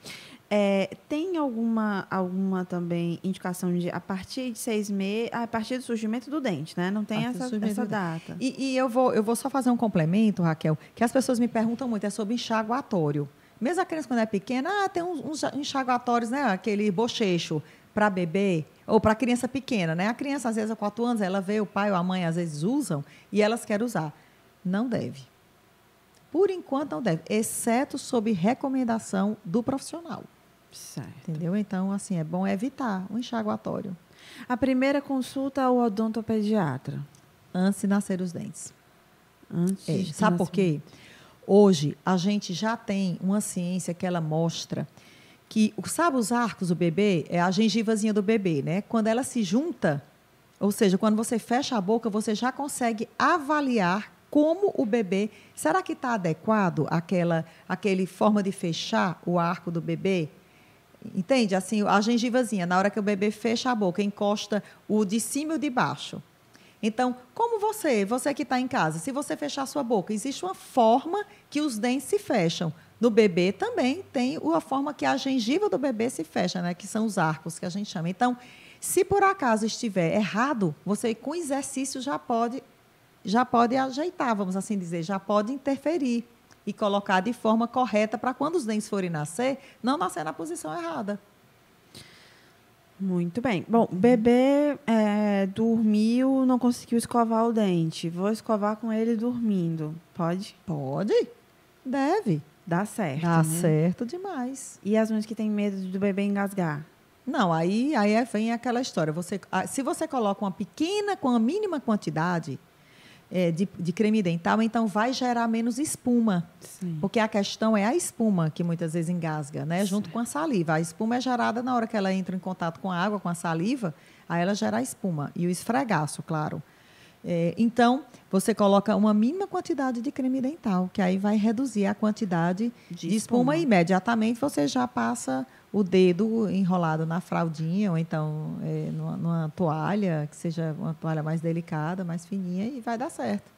É, tem alguma, alguma também indicação de a partir de seis meses, a partir do surgimento do dente, né? Não tem essa, essa data. E, e, eu, vou, eu vou só fazer um complemento, Raquel, que as pessoas me perguntam muito, é sobre enxaguatório. Mesmo a criança quando é pequena, ah, tem uns, uns enxaguatórios, né? Aquele bochecho para bebê ou para criança pequena, né? A criança, às vezes, há quatro anos, ela vê o pai ou a mãe, às vezes, usam e elas querem usar. Não deve. Por enquanto, não deve, exceto sob recomendação do profissional. Certo. Entendeu? Então, assim, é bom evitar o enxaguatório. A primeira consulta ao odontopediatra? Antes de nascer os dentes. Antes é. de Sabe por quê? Hoje, a gente já tem uma ciência que ela mostra que, sabe os arcos do bebê? É a gengivazinha do bebê, né? Quando ela se junta, ou seja, quando você fecha a boca, você já consegue avaliar como o bebê. Será que está adequado aquela aquele forma de fechar o arco do bebê? Entende? Assim, a gengivazinha, na hora que o bebê fecha a boca, encosta o de cima e o de baixo. Então, como você, você que está em casa, se você fechar sua boca, existe uma forma que os dentes se fecham. No bebê também tem a forma que a gengiva do bebê se fecha, né? Que são os arcos que a gente chama. Então, se por acaso estiver errado, você com exercício já pode já pode ajeitar, vamos assim dizer, já pode interferir e colocar de forma correta para quando os dentes forem nascer, não nascer na posição errada. Muito bem. Bom, bebê é, dormiu, não conseguiu escovar o dente. Vou escovar com ele dormindo. Pode? Pode. Deve. Dá certo. Dá né? certo demais. E as mães que têm medo do bebê engasgar? Não, aí, aí é, vem aquela história. Você, se você coloca uma pequena, com a mínima quantidade, é, de, de, creme dental, então vai gerar menos espuma. Sim. Porque a questão é a espuma que muitas vezes engasga, né? Junto com a saliva. A espuma é gerada na hora que ela entra em contato com a água, com a saliva, aí ela gera a espuma. E o esfregaço, claro. É, então, você coloca uma mínima quantidade de creme dental, que aí vai reduzir a quantidade de, de espuma. espuma. e imediatamente você já passa o dedo enrolado na fraldinha ou então é, numa, numa, toalha, que seja uma toalha mais delicada, mais fininha, e vai dar certo.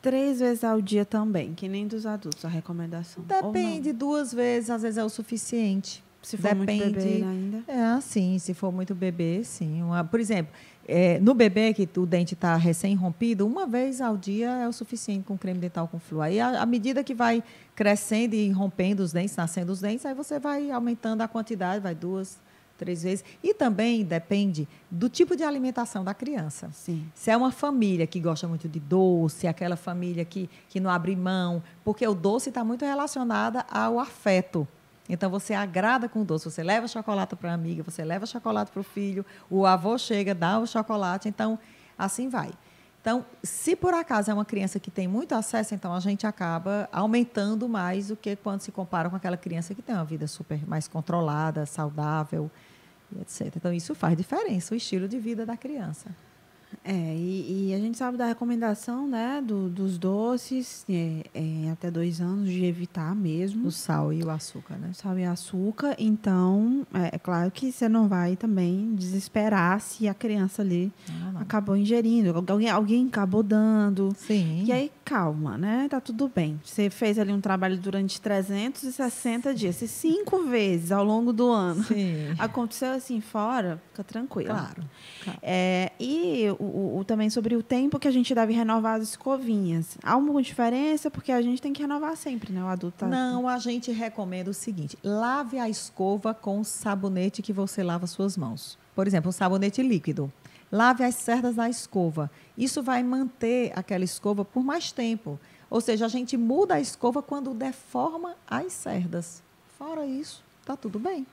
Três vezes ao dia também, que nem dos adultos, a recomendação. Depende, duas vezes, às vezes é o suficiente. Se for Depende, muito bebê ainda? É, sim, se for muito bebê, sim. Uma, por exemplo, é, no bebê que o dente está recém-rompido, uma vez ao dia é o suficiente com creme dental com flúor. Aí, à medida que vai crescendo e rompendo os dentes, nascendo os dentes, aí você vai aumentando a quantidade, vai duas, três vezes. E também depende do tipo de alimentação da criança. Sim. Se é uma família que gosta muito de doce, aquela família que, que não abre mão, porque o doce está muito relacionado ao afeto. Então você agrada com o doce, você leva chocolate para a amiga, você leva chocolate para o filho, o avô chega, dá o chocolate, então assim vai. Então, se por acaso é uma criança que tem muito acesso, então a gente acaba aumentando mais do que quando se compara com aquela criança que tem uma vida super mais controlada, saudável, etc. Então, isso faz diferença, o estilo de vida da criança. É, e, e, a gente sabe da recomendação, né, do, dos doces, é, é, até dois anos, de evitar mesmo. O sal e o açúcar, né? O sal e açúcar. Então, é, é, claro que você não vai também desesperar se a criança ali ah, acabou ingerindo, alguém, alguém acabou dando. Sim. E aí, calma, né? Tá tudo bem. Você fez ali um trabalho durante 360 dias, se cinco vezes ao longo do ano Sim. [LAUGHS] aconteceu assim fora, fica tranquilo. Claro. claro. É, e o, o, também sobre o tempo que a gente deve renovar as escovinhas. Há alguma diferença? Porque a gente tem que renovar sempre, né? O adulto tá... Não, a gente recomenda o seguinte: lave a escova com o sabonete que você lava suas mãos. Por exemplo, um sabonete líquido. Lave as cerdas da escova. Isso vai manter aquela escova por mais tempo. Ou seja, a gente muda a escova quando deforma as cerdas. Fora isso, está tudo bem.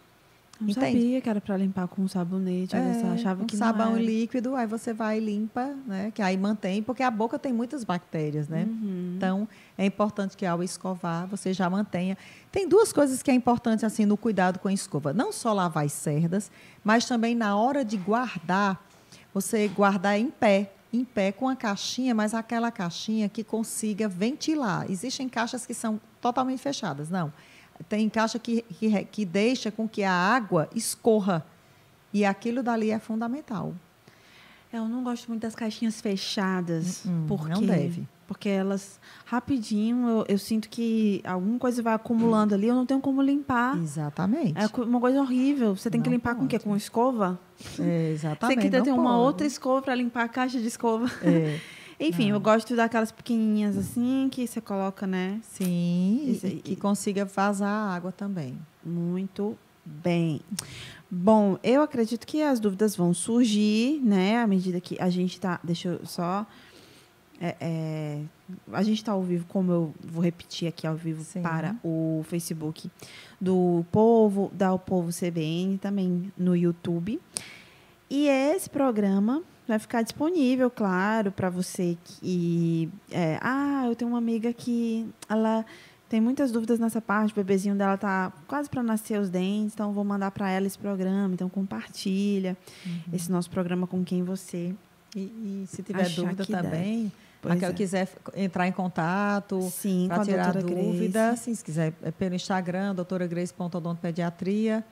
Não Entende? sabia que era para limpar com sabonete. É, você achava um que sabão líquido, aí você vai e limpa, né? Que aí mantém, porque a boca tem muitas bactérias, né? Uhum. Então é importante que ao escovar você já mantenha. Tem duas coisas que é importante assim no cuidado com a escova. Não só lavar as cerdas, mas também na hora de guardar, você guardar em pé, em pé com a caixinha, mas aquela caixinha que consiga ventilar. Existem caixas que são totalmente fechadas, não tem caixa que, que, que deixa com que a água escorra. E aquilo dali é fundamental. Eu não gosto muito das caixinhas fechadas. Hum, porque, não deve. Porque elas, rapidinho, eu, eu, sinto que alguma coisa vai acumulando ali, eu não tenho como limpar. Exatamente. É uma coisa horrível. Você tem não que limpar pode. com o quê? Com escova? É, exatamente. Você tem que ter uma pode. outra escova para limpar a caixa de escova. É. [LAUGHS] Enfim, não. eu gosto daquelas pequenininhas assim que você coloca, né? Sim, Esse, e que consiga vazar a água também. Muito bem. Bom, eu acredito que as dúvidas vão surgir, né? À medida que a gente está. Deixa eu só. É, é, a gente está ao vivo, como eu vou repetir aqui ao vivo Sim. para o Facebook do Povo, da O Povo CBN, também no YouTube. E esse programa vai ficar disponível, claro, para você que. É, ah, eu tenho uma amiga que ela tem muitas dúvidas nessa parte, o bebezinho dela tá quase para nascer os dentes, então vou mandar para ela esse programa, então compartilha uhum. esse nosso programa com quem você. E, e se tiver dúvida também, Aquela é. quiser entrar em contato para tirar dúvida, sim, se quiser é pelo Instagram, doutoragrace.odontopediatria.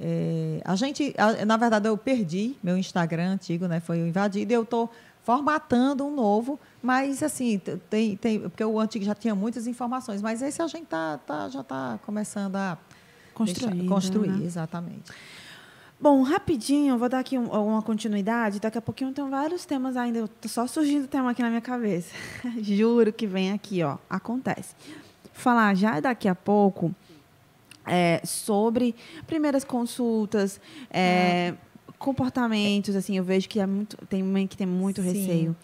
É, a gente, a, na verdade, eu perdi meu Instagram antigo, né? Foi invadido e eu estou formatando um novo, mas assim, tem, tem, porque o antigo já tinha muitas informações, mas esse a gente tá, tá já está começando a construir, deixar, construir né? exatamente. Bom, rapidinho, vou dar aqui um, uma continuidade. Daqui a pouquinho tem vários temas ainda. Só surgindo tema aqui na minha cabeça. [LAUGHS] Juro que vem aqui, ó. Acontece. Falar já daqui a pouco é, sobre primeiras consultas, é, comportamentos. Assim, eu vejo que é muito, tem mãe que tem muito Sim. receio.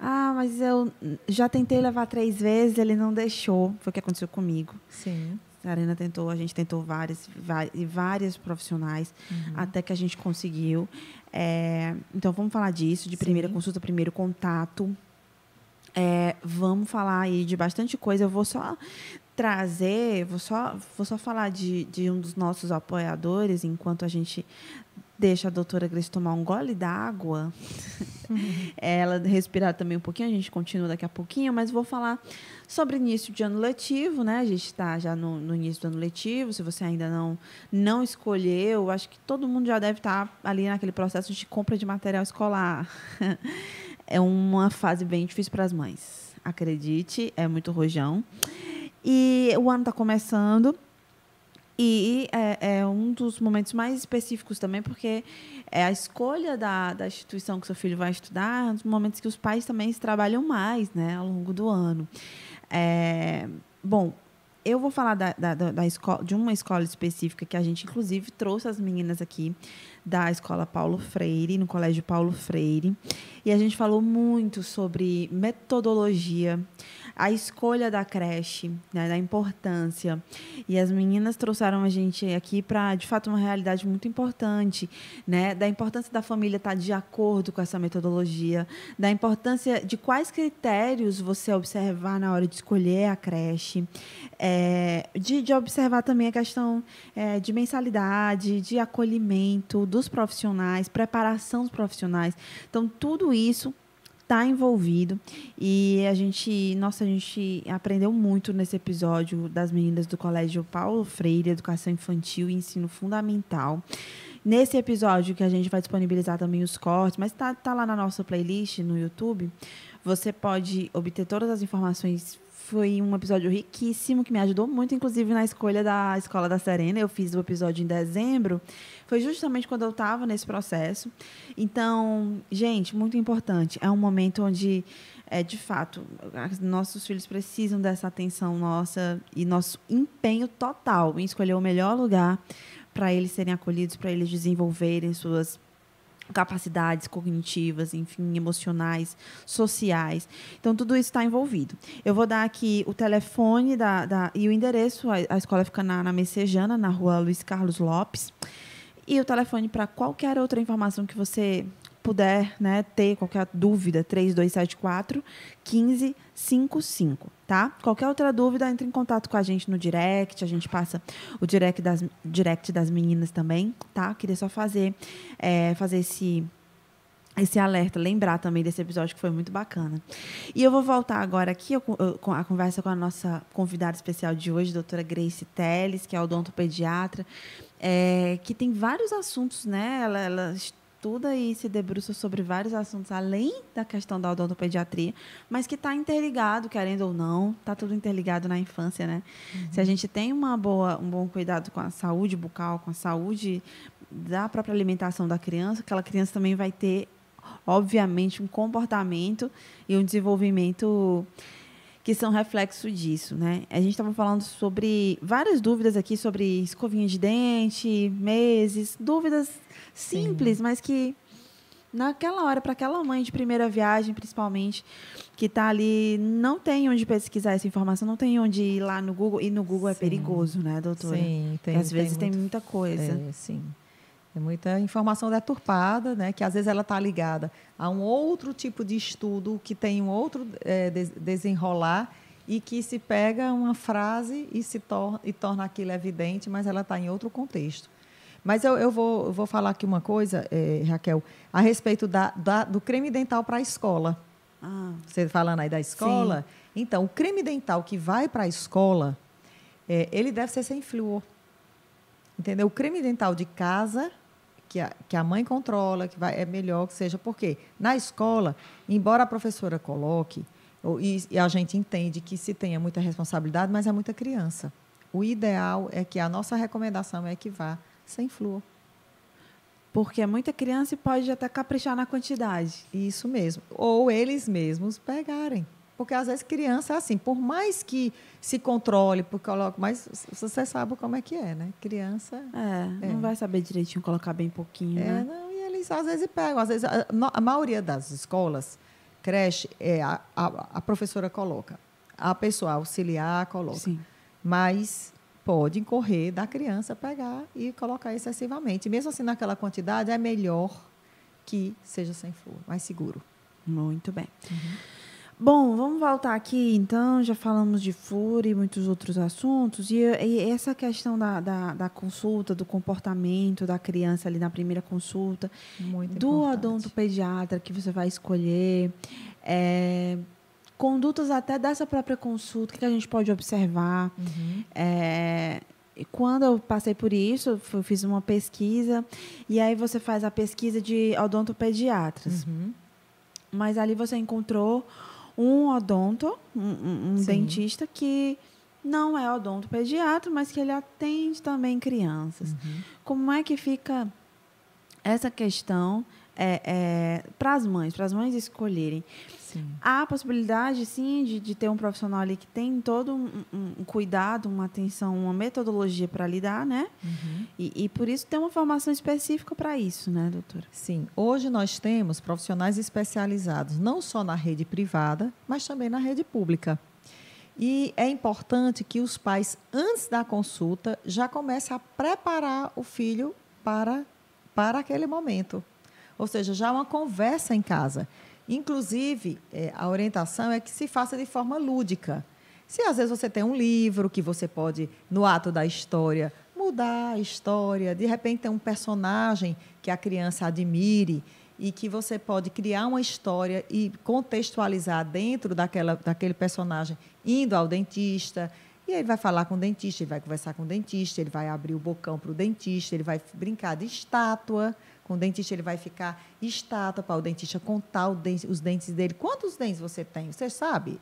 Ah, mas eu já tentei levar três vezes, ele não deixou. Foi o que aconteceu comigo. Sim. A Arena tentou, a gente tentou várias, várias, várias profissionais, uhum. até que a gente conseguiu. É, então, vamos falar disso, de primeira Sim. consulta, primeiro contato. É, vamos falar aí de bastante coisa. Eu vou só trazer, vou só, vou só falar de, de um dos nossos apoiadores, enquanto a gente deixa a doutora Grace tomar um gole d'água, uhum. [LAUGHS] ela respirar também um pouquinho, a gente continua daqui a pouquinho, mas vou falar sobre início de ano letivo, né? A gente está já no, no, início do ano letivo, se você ainda não, não escolheu, acho que todo mundo já deve estar tá ali naquele processo de compra de material escolar. [LAUGHS] é uma fase bem difícil para as mães, acredite, é muito rojão. E o ano está começando, e é, é, um dos momentos mais específicos também, porque é a escolha da, da instituição que seu filho vai estudar, um dos momentos que os pais também trabalham mais né, ao longo do ano. É, bom, eu vou falar da, da, da escola, de uma escola específica que a gente, inclusive, trouxe as meninas aqui da escola Paulo Freire, no Colégio Paulo Freire. E a gente falou muito sobre metodologia, a escolha da creche, né, da importância. E as meninas trouxeram a gente aqui para, de fato, uma realidade muito importante, né, da importância da família estar de acordo com essa metodologia, da importância de quais critérios você observar na hora de escolher a creche, é, de, de, observar também a questão é, de mensalidade, de acolhimento dos profissionais, preparação dos profissionais. Então, tudo isso está envolvido e a gente, nossa, a gente aprendeu muito nesse episódio das meninas do Colégio Paulo Freire, Educação Infantil e Ensino Fundamental. Nesse episódio que a gente vai disponibilizar também os cortes, mas está tá lá na nossa playlist no YouTube, você pode obter todas as informações foi um episódio riquíssimo que me ajudou muito, inclusive na escolha da Escola da Serena. Eu fiz o episódio em dezembro. Foi justamente quando eu estava nesse processo. Então, gente, muito importante. É um momento onde, é, de fato, nossos filhos precisam dessa atenção nossa e nosso empenho total em escolher o melhor lugar para eles serem acolhidos, para eles desenvolverem suas capacidades cognitivas, enfim, emocionais, sociais. Então, tudo isso está envolvido. Eu vou dar aqui o telefone da, da e o endereço. A, a escola fica na, na Messejana, na rua Luiz Carlos Lopes. E o telefone para qualquer outra informação que você puder né, ter qualquer dúvida, 3274 1555, tá? Qualquer outra dúvida, entre em contato com a gente no direct, a gente passa o direct das, direct das meninas também, tá? Queria só fazer, é, fazer esse esse alerta, lembrar também desse episódio que foi muito bacana. E eu vou voltar agora aqui com a conversa com a nossa convidada especial de hoje, doutora Grace Teles, que é odontopediatra, é, que tem vários assuntos, né? Ela, ela estuda e se debruça sobre vários assuntos além da questão da odontopediatria, mas que está interligado, querendo ou não, está tudo interligado na infância, né? Uhum. Se a gente tem uma boa, um bom cuidado com a saúde bucal, com a saúde da própria alimentação da criança, aquela criança também vai ter, obviamente, um comportamento e um desenvolvimento que são reflexo disso, né? A gente estava falando sobre várias dúvidas aqui sobre escovinha de dente, meses, dúvidas simples, Sim. mas que naquela hora, para aquela mãe de primeira viagem, principalmente, que está ali, não tem onde pesquisar essa informação, não tem onde ir lá no Google, e no Google é perigoso, né, doutora? Sim, tem. às vezes tem, muito, tem muita coisa. É, sim. Tem muita informação deturpada, né? Que às vezes ela está ligada a um outro tipo de estudo que tem um outro é, desenrolar e que se pega uma frase e se torna, e torna aquilo evidente, mas ela está em outro contexto. Mas eu, eu, vou, eu vou falar aqui uma coisa, é, Raquel, a respeito da, da do creme dental para a escola. Ah. Você falando aí da escola? Sim. Então, o creme dental que vai para a escola, é, ele deve ser sem flúor. Entendeu? O creme dental de casa, que a, que a mãe controla, que vai, é melhor que seja. Porque na escola, embora a professora coloque, e, e a gente entende que se tenha muita responsabilidade, mas é muita criança. O ideal é que a nossa recomendação é que vá sem flúor. Porque é muita criança e pode até caprichar na quantidade. Isso mesmo. Ou eles mesmos pegarem. Porque às vezes criança é assim, por mais que se controle, porque coloca, mas você sabe como é que é, né? Criança. É, é. não vai saber direitinho colocar bem pouquinho, é, né? Não, e eles às vezes pegam. Às vezes, a, a maioria das escolas, creche, é, a, a, a professora coloca. A pessoa auxiliar coloca. Sim. Mas pode incorrer da criança pegar e colocar excessivamente. Mesmo assim, naquela quantidade, é melhor que seja sem flúor, mais seguro. Muito bem. Uhum. Bom, vamos voltar aqui, então. Já falamos de flúor e muitos outros assuntos. E, e essa questão da, da, da, consulta, do comportamento da criança ali na primeira consulta, Muito do importante. odontopediatra que você vai escolher, é, condutas até dessa própria consulta, que a gente pode observar. Uhum. É, quando eu passei por isso, eu fiz uma pesquisa, e aí você faz a pesquisa de odontopediatras. Uhum. Mas ali você encontrou um odonto, um, um dentista que não é odontopediatra, mas que ele atende também crianças. Uhum. Como é que fica essa questão é, é, para as mães, para as mães escolherem? Sim. Há a possibilidade, sim, de, de ter um profissional ali que tem todo um, um, cuidado, uma atenção, uma metodologia para lidar, né? Uhum. E, e, por isso tem uma formação específica para isso, né, doutora? Sim. Hoje nós temos profissionais especializados não só na rede privada, mas também na rede pública. E é importante que os pais, antes da consulta, já comecem a preparar o filho para, para aquele momento. Ou seja, já uma conversa em casa. Inclusive, é, a orientação é que se faça de forma lúdica. Se às vezes você tem um livro que você pode, no ato da história, mudar a história, de repente tem um personagem que a criança admire e que você pode criar uma história e contextualizar dentro daquela, daquele personagem, indo ao dentista. E ele vai falar com o dentista, ele vai conversar com o dentista, ele vai abrir o bocão para o dentista, ele vai brincar de estátua. Com o dentista, ele vai ficar estátua para o dentista contar dente, os dentes dele. Quantos dentes você tem? Você sabe?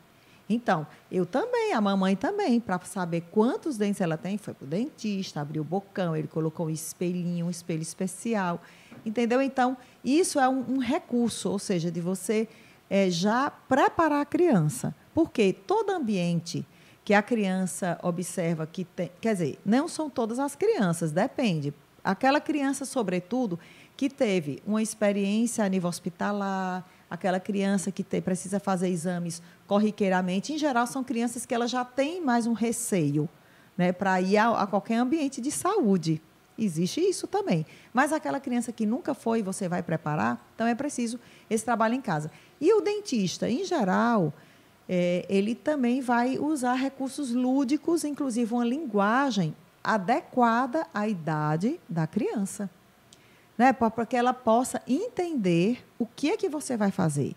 Então, eu também, a mamãe também, para saber quantos dentes ela tem, foi para o dentista, abriu o bocão, ele colocou um espelhinho, um espelho especial. Entendeu? Então, isso é um, um recurso, ou seja, de você é, já preparar a criança. Porque todo ambiente que a criança observa que tem. Quer dizer, não são todas as crianças, depende. Aquela criança, sobretudo, que teve uma experiência a nível hospitalar, aquela criança que te, precisa fazer exames corriqueiramente, em geral são crianças que elas já têm mais um receio né, para ir a, a, qualquer ambiente de saúde. Existe isso também. Mas aquela criança que nunca foi, você vai preparar, então é preciso esse trabalho em casa. E o dentista, em geral, é, ele também vai usar recursos lúdicos, inclusive uma linguagem adequada à idade da criança né? para que ela possa entender o que é que você vai fazer.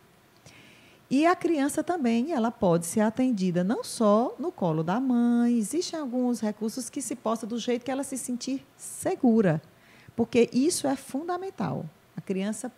E a criança também, ela pode ser atendida não só no colo da mãe, existem alguns recursos que se possa do jeito que ela se sentir segura, porque isso é fundamental. A criança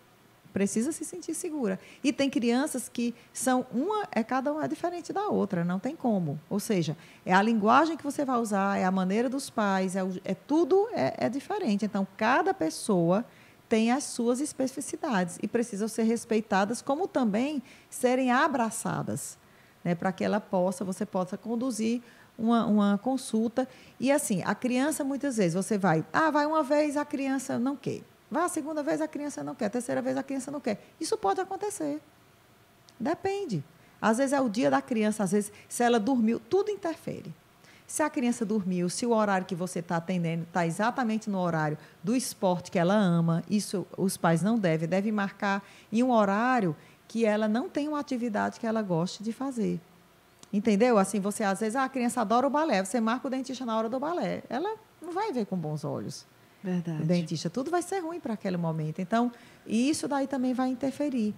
precisa se sentir segura. E tem crianças que são uma, é cada uma é diferente da outra, não tem como. Ou seja, é a linguagem que você vai usar, é a maneira dos pais, é, é tudo é, é diferente. Então, cada pessoa tem as suas especificidades e precisam ser respeitadas, como também serem abraçadas, né, para que ela possa, você possa conduzir uma, uma consulta. E assim, a criança, muitas vezes, você vai, ah, vai uma vez, a criança não quer. Vai a segunda vez, a criança não quer. A terceira vez, a criança não quer. Isso pode acontecer. Depende. Às vezes é o dia da criança, às vezes, se ela dormiu, tudo interfere. Se a criança dormiu, se o horário que você está atendendo está exatamente no horário do esporte que ela ama, isso os pais não devem, devem marcar em um horário que ela não tem uma atividade que ela goste de fazer. Entendeu? Assim, você às vezes, ah, a criança adora o balé, você marca o dentista na hora do balé. Ela não vai ver com bons olhos. Verdade. O dentista, tudo vai ser ruim para aquele momento. Então, isso daí também vai interferir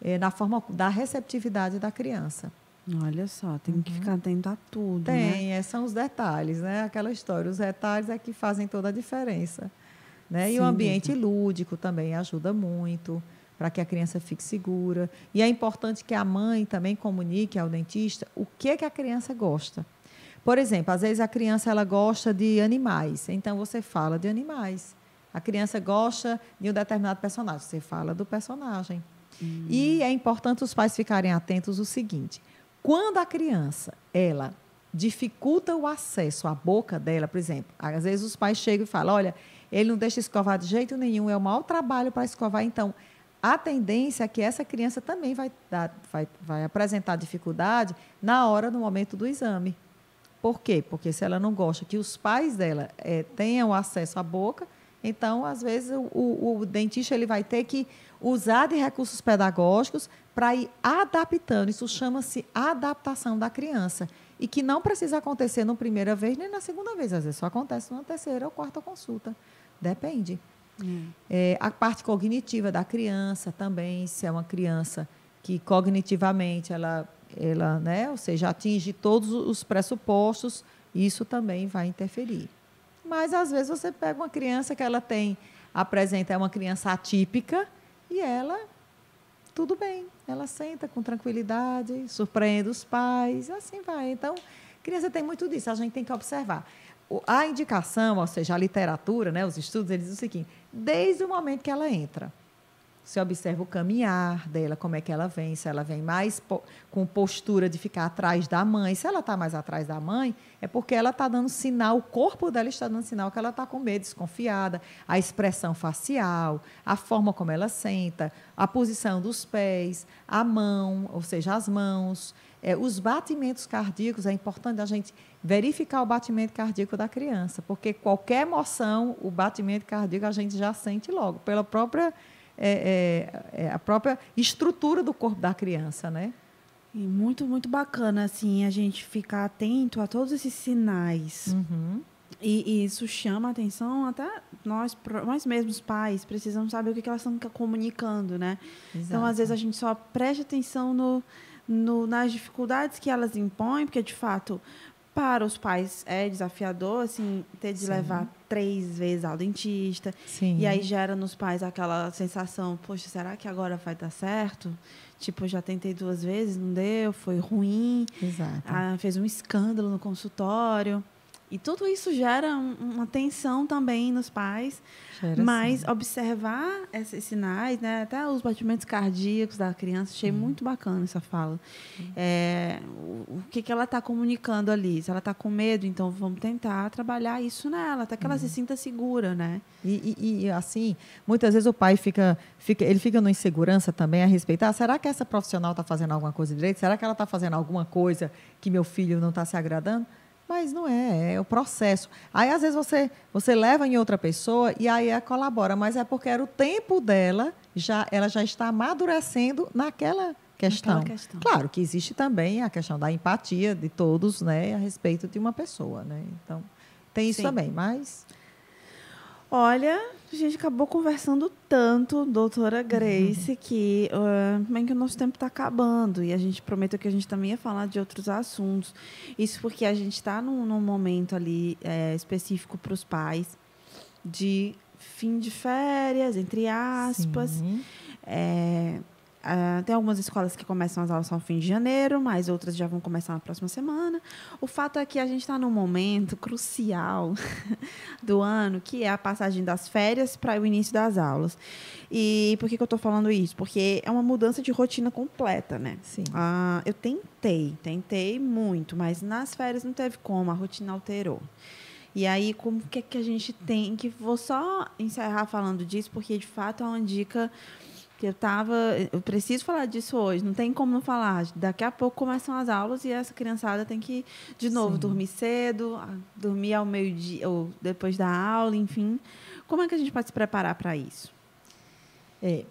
é, na forma da receptividade da criança. Olha só, tem uhum. que ficar atento a tudo. Né? Tem, né? são os detalhes, né? Aquela história. Os detalhes é que fazem toda a diferença. Né? E o ambiente lúdico também ajuda muito para que a criança fique segura. E é importante que a mãe também comunique ao dentista o que, que a criança gosta. Por exemplo, às vezes a criança ela gosta de animais, então você fala de animais. A criança gosta de um determinado personagem, você fala do personagem. Hum. E é importante os pais ficarem atentos o seguinte: quando a criança ela dificulta o acesso à boca dela, por exemplo, às vezes os pais chegam e falam: olha, ele não deixa escovar de jeito nenhum, é o maior trabalho para escovar, então a tendência é que essa criança também vai, dar, vai, vai apresentar dificuldade na hora, no momento do exame. Por quê? Porque se ela não gosta que os pais dela é, tenham acesso à boca, então, às vezes, o, o, o dentista ele vai ter que usar de recursos pedagógicos para ir adaptando. Isso chama-se adaptação da criança. E que não precisa acontecer na primeira vez nem na segunda vez. Às vezes só acontece na terceira ou quarta consulta. Depende. Hum. É, a parte cognitiva da criança também, se é uma criança que cognitivamente ela, ela né, ou seja, atinge todos os pressupostos, isso também vai interferir. Mas às vezes você pega uma criança que ela tem, apresenta é uma criança atípica e ela tudo bem, ela senta com tranquilidade, surpreende os pais, assim vai. Então, criança tem muito disso, a gente tem que observar a indicação, ou seja, a literatura, né, os estudos, eles dizem o seguinte: desde o momento que ela entra, você observa o caminhar dela, como é que ela vem, se ela vem mais com postura de ficar atrás da mãe. Se ela está mais atrás da mãe, é porque ela está dando sinal, o corpo dela está dando sinal que ela está com medo, desconfiada. A expressão facial, a forma como ela senta, a posição dos pés, a mão, ou seja, as mãos, é, os batimentos cardíacos. É importante a gente verificar o batimento cardíaco da criança, porque qualquer emoção, o batimento cardíaco a gente já sente logo, pela própria é, é, é, a própria estrutura do corpo da criança, né? E muito, muito bacana, assim, a gente ficar atento a todos esses sinais. Uhum. E, e, isso chama a atenção até nós, nós mesmos pais, precisamos saber o que, que elas estão comunicando, né? Exato. Então, às vezes, a gente só presta atenção no, no, nas dificuldades que elas impõem, porque, de fato, para os pais é desafiador, assim, ter de Sim. levar três vezes ao dentista. Sim. E aí gera nos pais aquela sensação, poxa, será que agora vai dar certo? Tipo, já tentei duas vezes, não deu, foi ruim. Exato. Ah, fez um escândalo no consultório. E tudo isso gera uma tensão também nos pais. Gera mas sim. observar esses sinais, né? até os batimentos cardíacos da criança, achei hum. muito bacana essa fala. Hum. É, o, o, que, que ela está comunicando ali? Se ela está com medo, então vamos tentar trabalhar isso nela, até que ela se sinta segura, né? E, e, e, assim, muitas vezes o pai fica, fica, ele fica numa insegurança também a respeitar. Ah, será que essa profissional está fazendo alguma coisa direito? Será que ela está fazendo alguma coisa que meu filho não está se agradando? Mas não é, é o processo. Aí, às vezes, você, você leva em outra pessoa e aí ela colabora, mas é porque era o tempo dela, já, ela já está amadurecendo naquela questão. questão. Claro que existe também a questão da empatia de todos né, a respeito de uma pessoa. Né? Então, tem isso Sim. também, mas Olha, a gente acabou conversando tanto, doutora Grace, uhum. que uh, bem que o nosso tempo está acabando. E a gente prometeu que a gente também ia falar de outros assuntos. Isso porque a gente está num, num, momento ali é, específico para os pais de fim de férias, entre aspas. É, Uh, tem algumas escolas que começam as aulas no fim de janeiro, mas outras já vão começar na próxima semana. O fato é que a gente está num momento crucial [LAUGHS] do ano, que é a passagem das férias para o início das aulas. E por que, que eu estou falando isso? Porque é uma mudança de rotina completa, né? Sim. Uh, eu tentei, tentei muito, mas nas férias não teve como, a rotina alterou. E aí, como que, é que a gente tem que. Vou só encerrar falando disso, porque de fato é uma dica que eu tava, eu preciso falar disso hoje, não tem como não falar. Daqui a pouco começam as aulas e essa criançada tem que de novo Sim. dormir cedo, dormir ao meio-dia ou depois da aula, enfim. Como é que a gente pode se preparar para isso? É,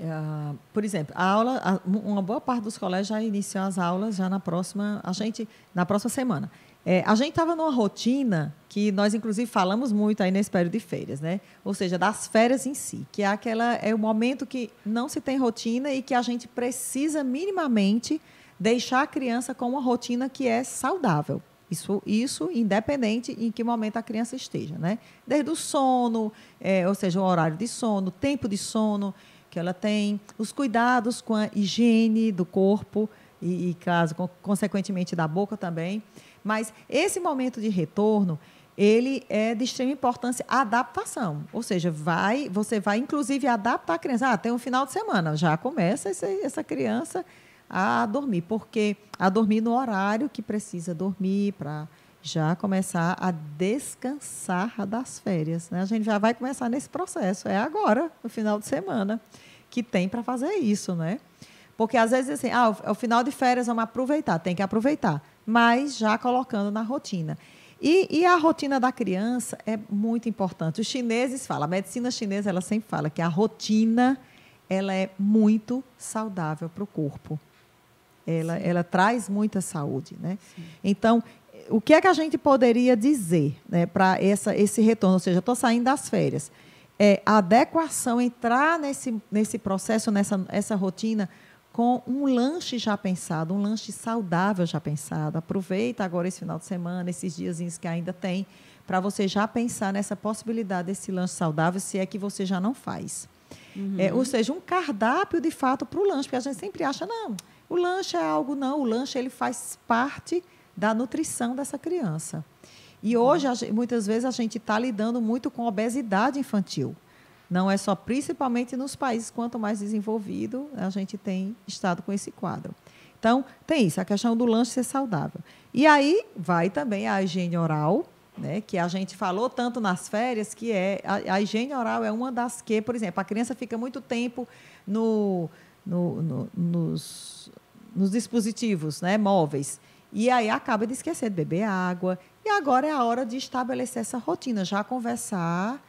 Uh, por exemplo, a aula, a, uma boa parte dos colégios já iniciou as aulas já na próxima, a gente na próxima semana. É, a gente estava numa rotina que nós, inclusive, falamos muito aí nesse período de férias, né? Ou seja, das férias em si, que é aquela é o momento que não se tem rotina e que a gente precisa minimamente deixar a criança com uma rotina que é saudável. Isso, isso independente em que momento a criança esteja, né? Desde o sono, é, ou seja, o horário de sono, tempo de sono que ela tem, os cuidados com a higiene do corpo e, e caso, consequentemente, da boca também. Mas esse momento de retorno, ele é de extrema importância a adaptação. Ou seja, vai, você vai inclusive adaptar a criança. Ah, tem um final de semana, já começa essa, criança a dormir, porque a dormir no horário que precisa dormir para já começar a descansar das férias. Né? A gente já vai começar nesse processo. É agora, no final de semana, que tem para fazer isso, né? Porque às vezes assim, ah, é o final de férias, vamos aproveitar, tem que aproveitar, mas já colocando na rotina. E, e, a rotina da criança é muito importante. Os chineses falam, a medicina chinesa ela sempre fala que a rotina ela é muito saudável para o corpo. Ela, ela traz muita saúde. Né? Então, o que é que a gente poderia dizer né, para esse retorno? Ou seja, estou saindo das férias. É, a adequação, entrar nesse, nesse processo, nessa essa rotina, com um lanche já pensado, um lanche saudável já pensado. Aproveita agora esse final de semana, esses diazinhos que ainda tem, para você já pensar nessa possibilidade desse lanche saudável, se é que você já não faz. Uhum. É, ou seja, um cardápio de fato para o lanche, porque a gente sempre acha, não, o lanche é algo, não, o lanche ele faz parte da nutrição dessa criança. E hoje, muitas vezes, a gente está lidando muito com obesidade infantil. Não é só, principalmente nos países quanto mais desenvolvido, a gente tem estado com esse quadro. Então, tem isso, a questão do lanche ser saudável. E aí vai também a higiene oral, né, que a gente falou tanto nas férias, que é a, a, higiene oral é uma das que, por exemplo, a criança fica muito tempo no, no, no, nos, nos dispositivos né, móveis. E aí acaba de esquecer de beber água. E agora é a hora de estabelecer essa rotina, já conversar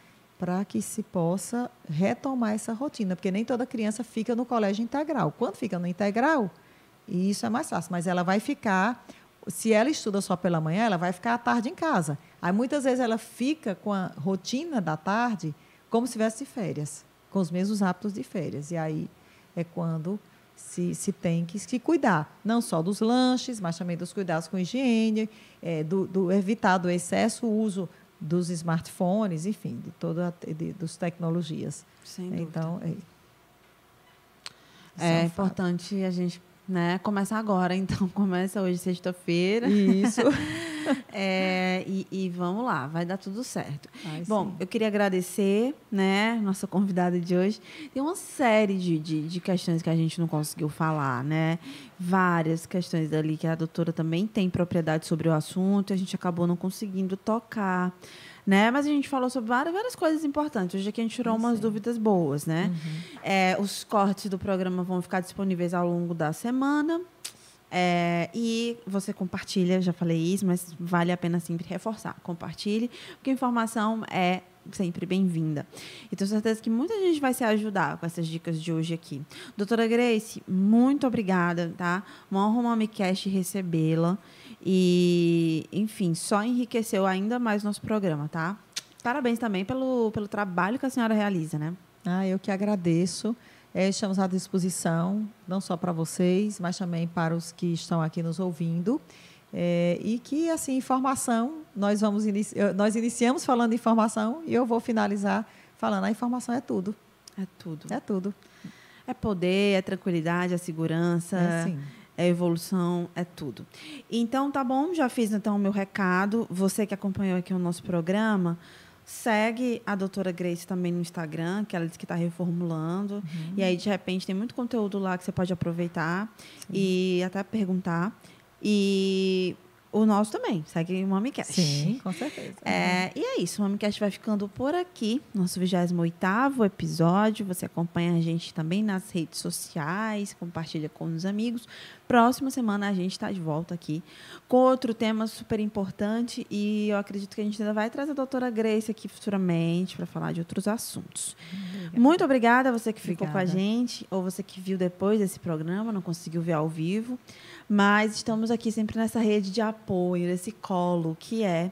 para que se possa retomar essa rotina, porque nem toda criança fica no colégio integral. Quando fica no integral, isso é mais fácil, mas ela vai ficar, se ela estuda só pela manhã, ela vai ficar à tarde em casa. Aí muitas vezes ela fica com a rotina da tarde como se tivesse férias, com os mesmos hábitos de férias. E aí é quando se, se tem que se cuidar, não só dos lanches, mas também dos cuidados com higiene, é, do, do evitar do excesso uso dos smartphones, enfim, de toda de, das tecnologias. Sem dúvida. Então, é, é importante a gente né, começar agora. Então, [LAUGHS] começa hoje, sexta-feira. Isso. [LAUGHS] é, e, e, vamos lá, vai dar tudo certo. Bom, sim. eu queria agradecer, né, nossa convidada de hoje. Tem uma série de, de, de, questões que a gente não conseguiu falar, né? Várias questões ali que a doutora também tem propriedade sobre o assunto e a gente acabou não conseguindo tocar né? Mas a gente falou sobre várias, várias coisas importantes. Hoje aqui a gente tirou umas dúvidas boas, né? Uhum. É, os cortes do programa vão ficar disponíveis ao longo da semana. É, e você compartilha, já falei isso, mas vale a pena sempre reforçar. Compartilhe, porque informação é sempre bem-vinda. E tenho certeza que muita gente vai se ajudar com essas dicas de hoje aqui. Doutora Grace, muito obrigada, tá? Uma honra, uma Micast recebê-la. E, enfim, só enriqueceu ainda mais nosso programa, tá? Parabéns também pelo, pelo trabalho que a senhora realiza, né? Ah, eu que agradeço. É, estamos à disposição, não só para vocês, mas também para os que estão aqui nos ouvindo. É, e que, assim, informação, nós, vamos inici nós iniciamos falando de informação e eu vou finalizar falando a informação é tudo. É tudo. É tudo. É poder, é tranquilidade, é segurança. É sim é evolução, é tudo. Então, tá bom, já fiz então o meu recado. Você que acompanhou aqui o nosso programa, segue a doutora Grace também no Instagram, que ela disse que está reformulando. Uhum. E aí, de repente, tem muito conteúdo lá que você pode aproveitar Sim. e até perguntar. E o nosso também, segue o MamiCast. Sim, [LAUGHS] com certeza. É, e é isso, o MamiCast vai ficando por aqui, nosso 28º episódio. Você acompanha a gente também nas redes sociais, compartilha com os amigos. Próxima semana a gente está de volta aqui com outro tema super importante e eu acredito que a gente ainda vai trazer a doutora Grace aqui futuramente para falar de outros assuntos. Obrigada. Muito obrigada a você que ficou obrigada. com a gente ou você que viu depois desse programa, não conseguiu ver ao vivo. Mas estamos aqui sempre nessa rede de apoio, esse colo que é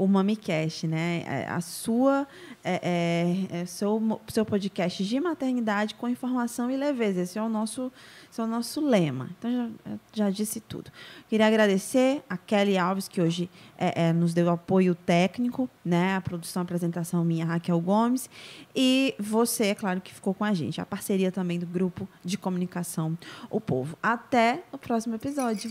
o MamiCast, né? É, a sua, é, é, é, seu, seu podcast de maternidade com informação e leveza. Esse é o nosso, esse é o nosso lema. Então, já, já disse tudo. Queria agradecer a Kelly Alves, que hoje é, é, nos deu apoio técnico, né? A produção, a apresentação minha, Raquel Gomes. E você, é claro, que ficou com a gente. A parceria também do grupo de comunicação O Povo. Até o próximo episódio.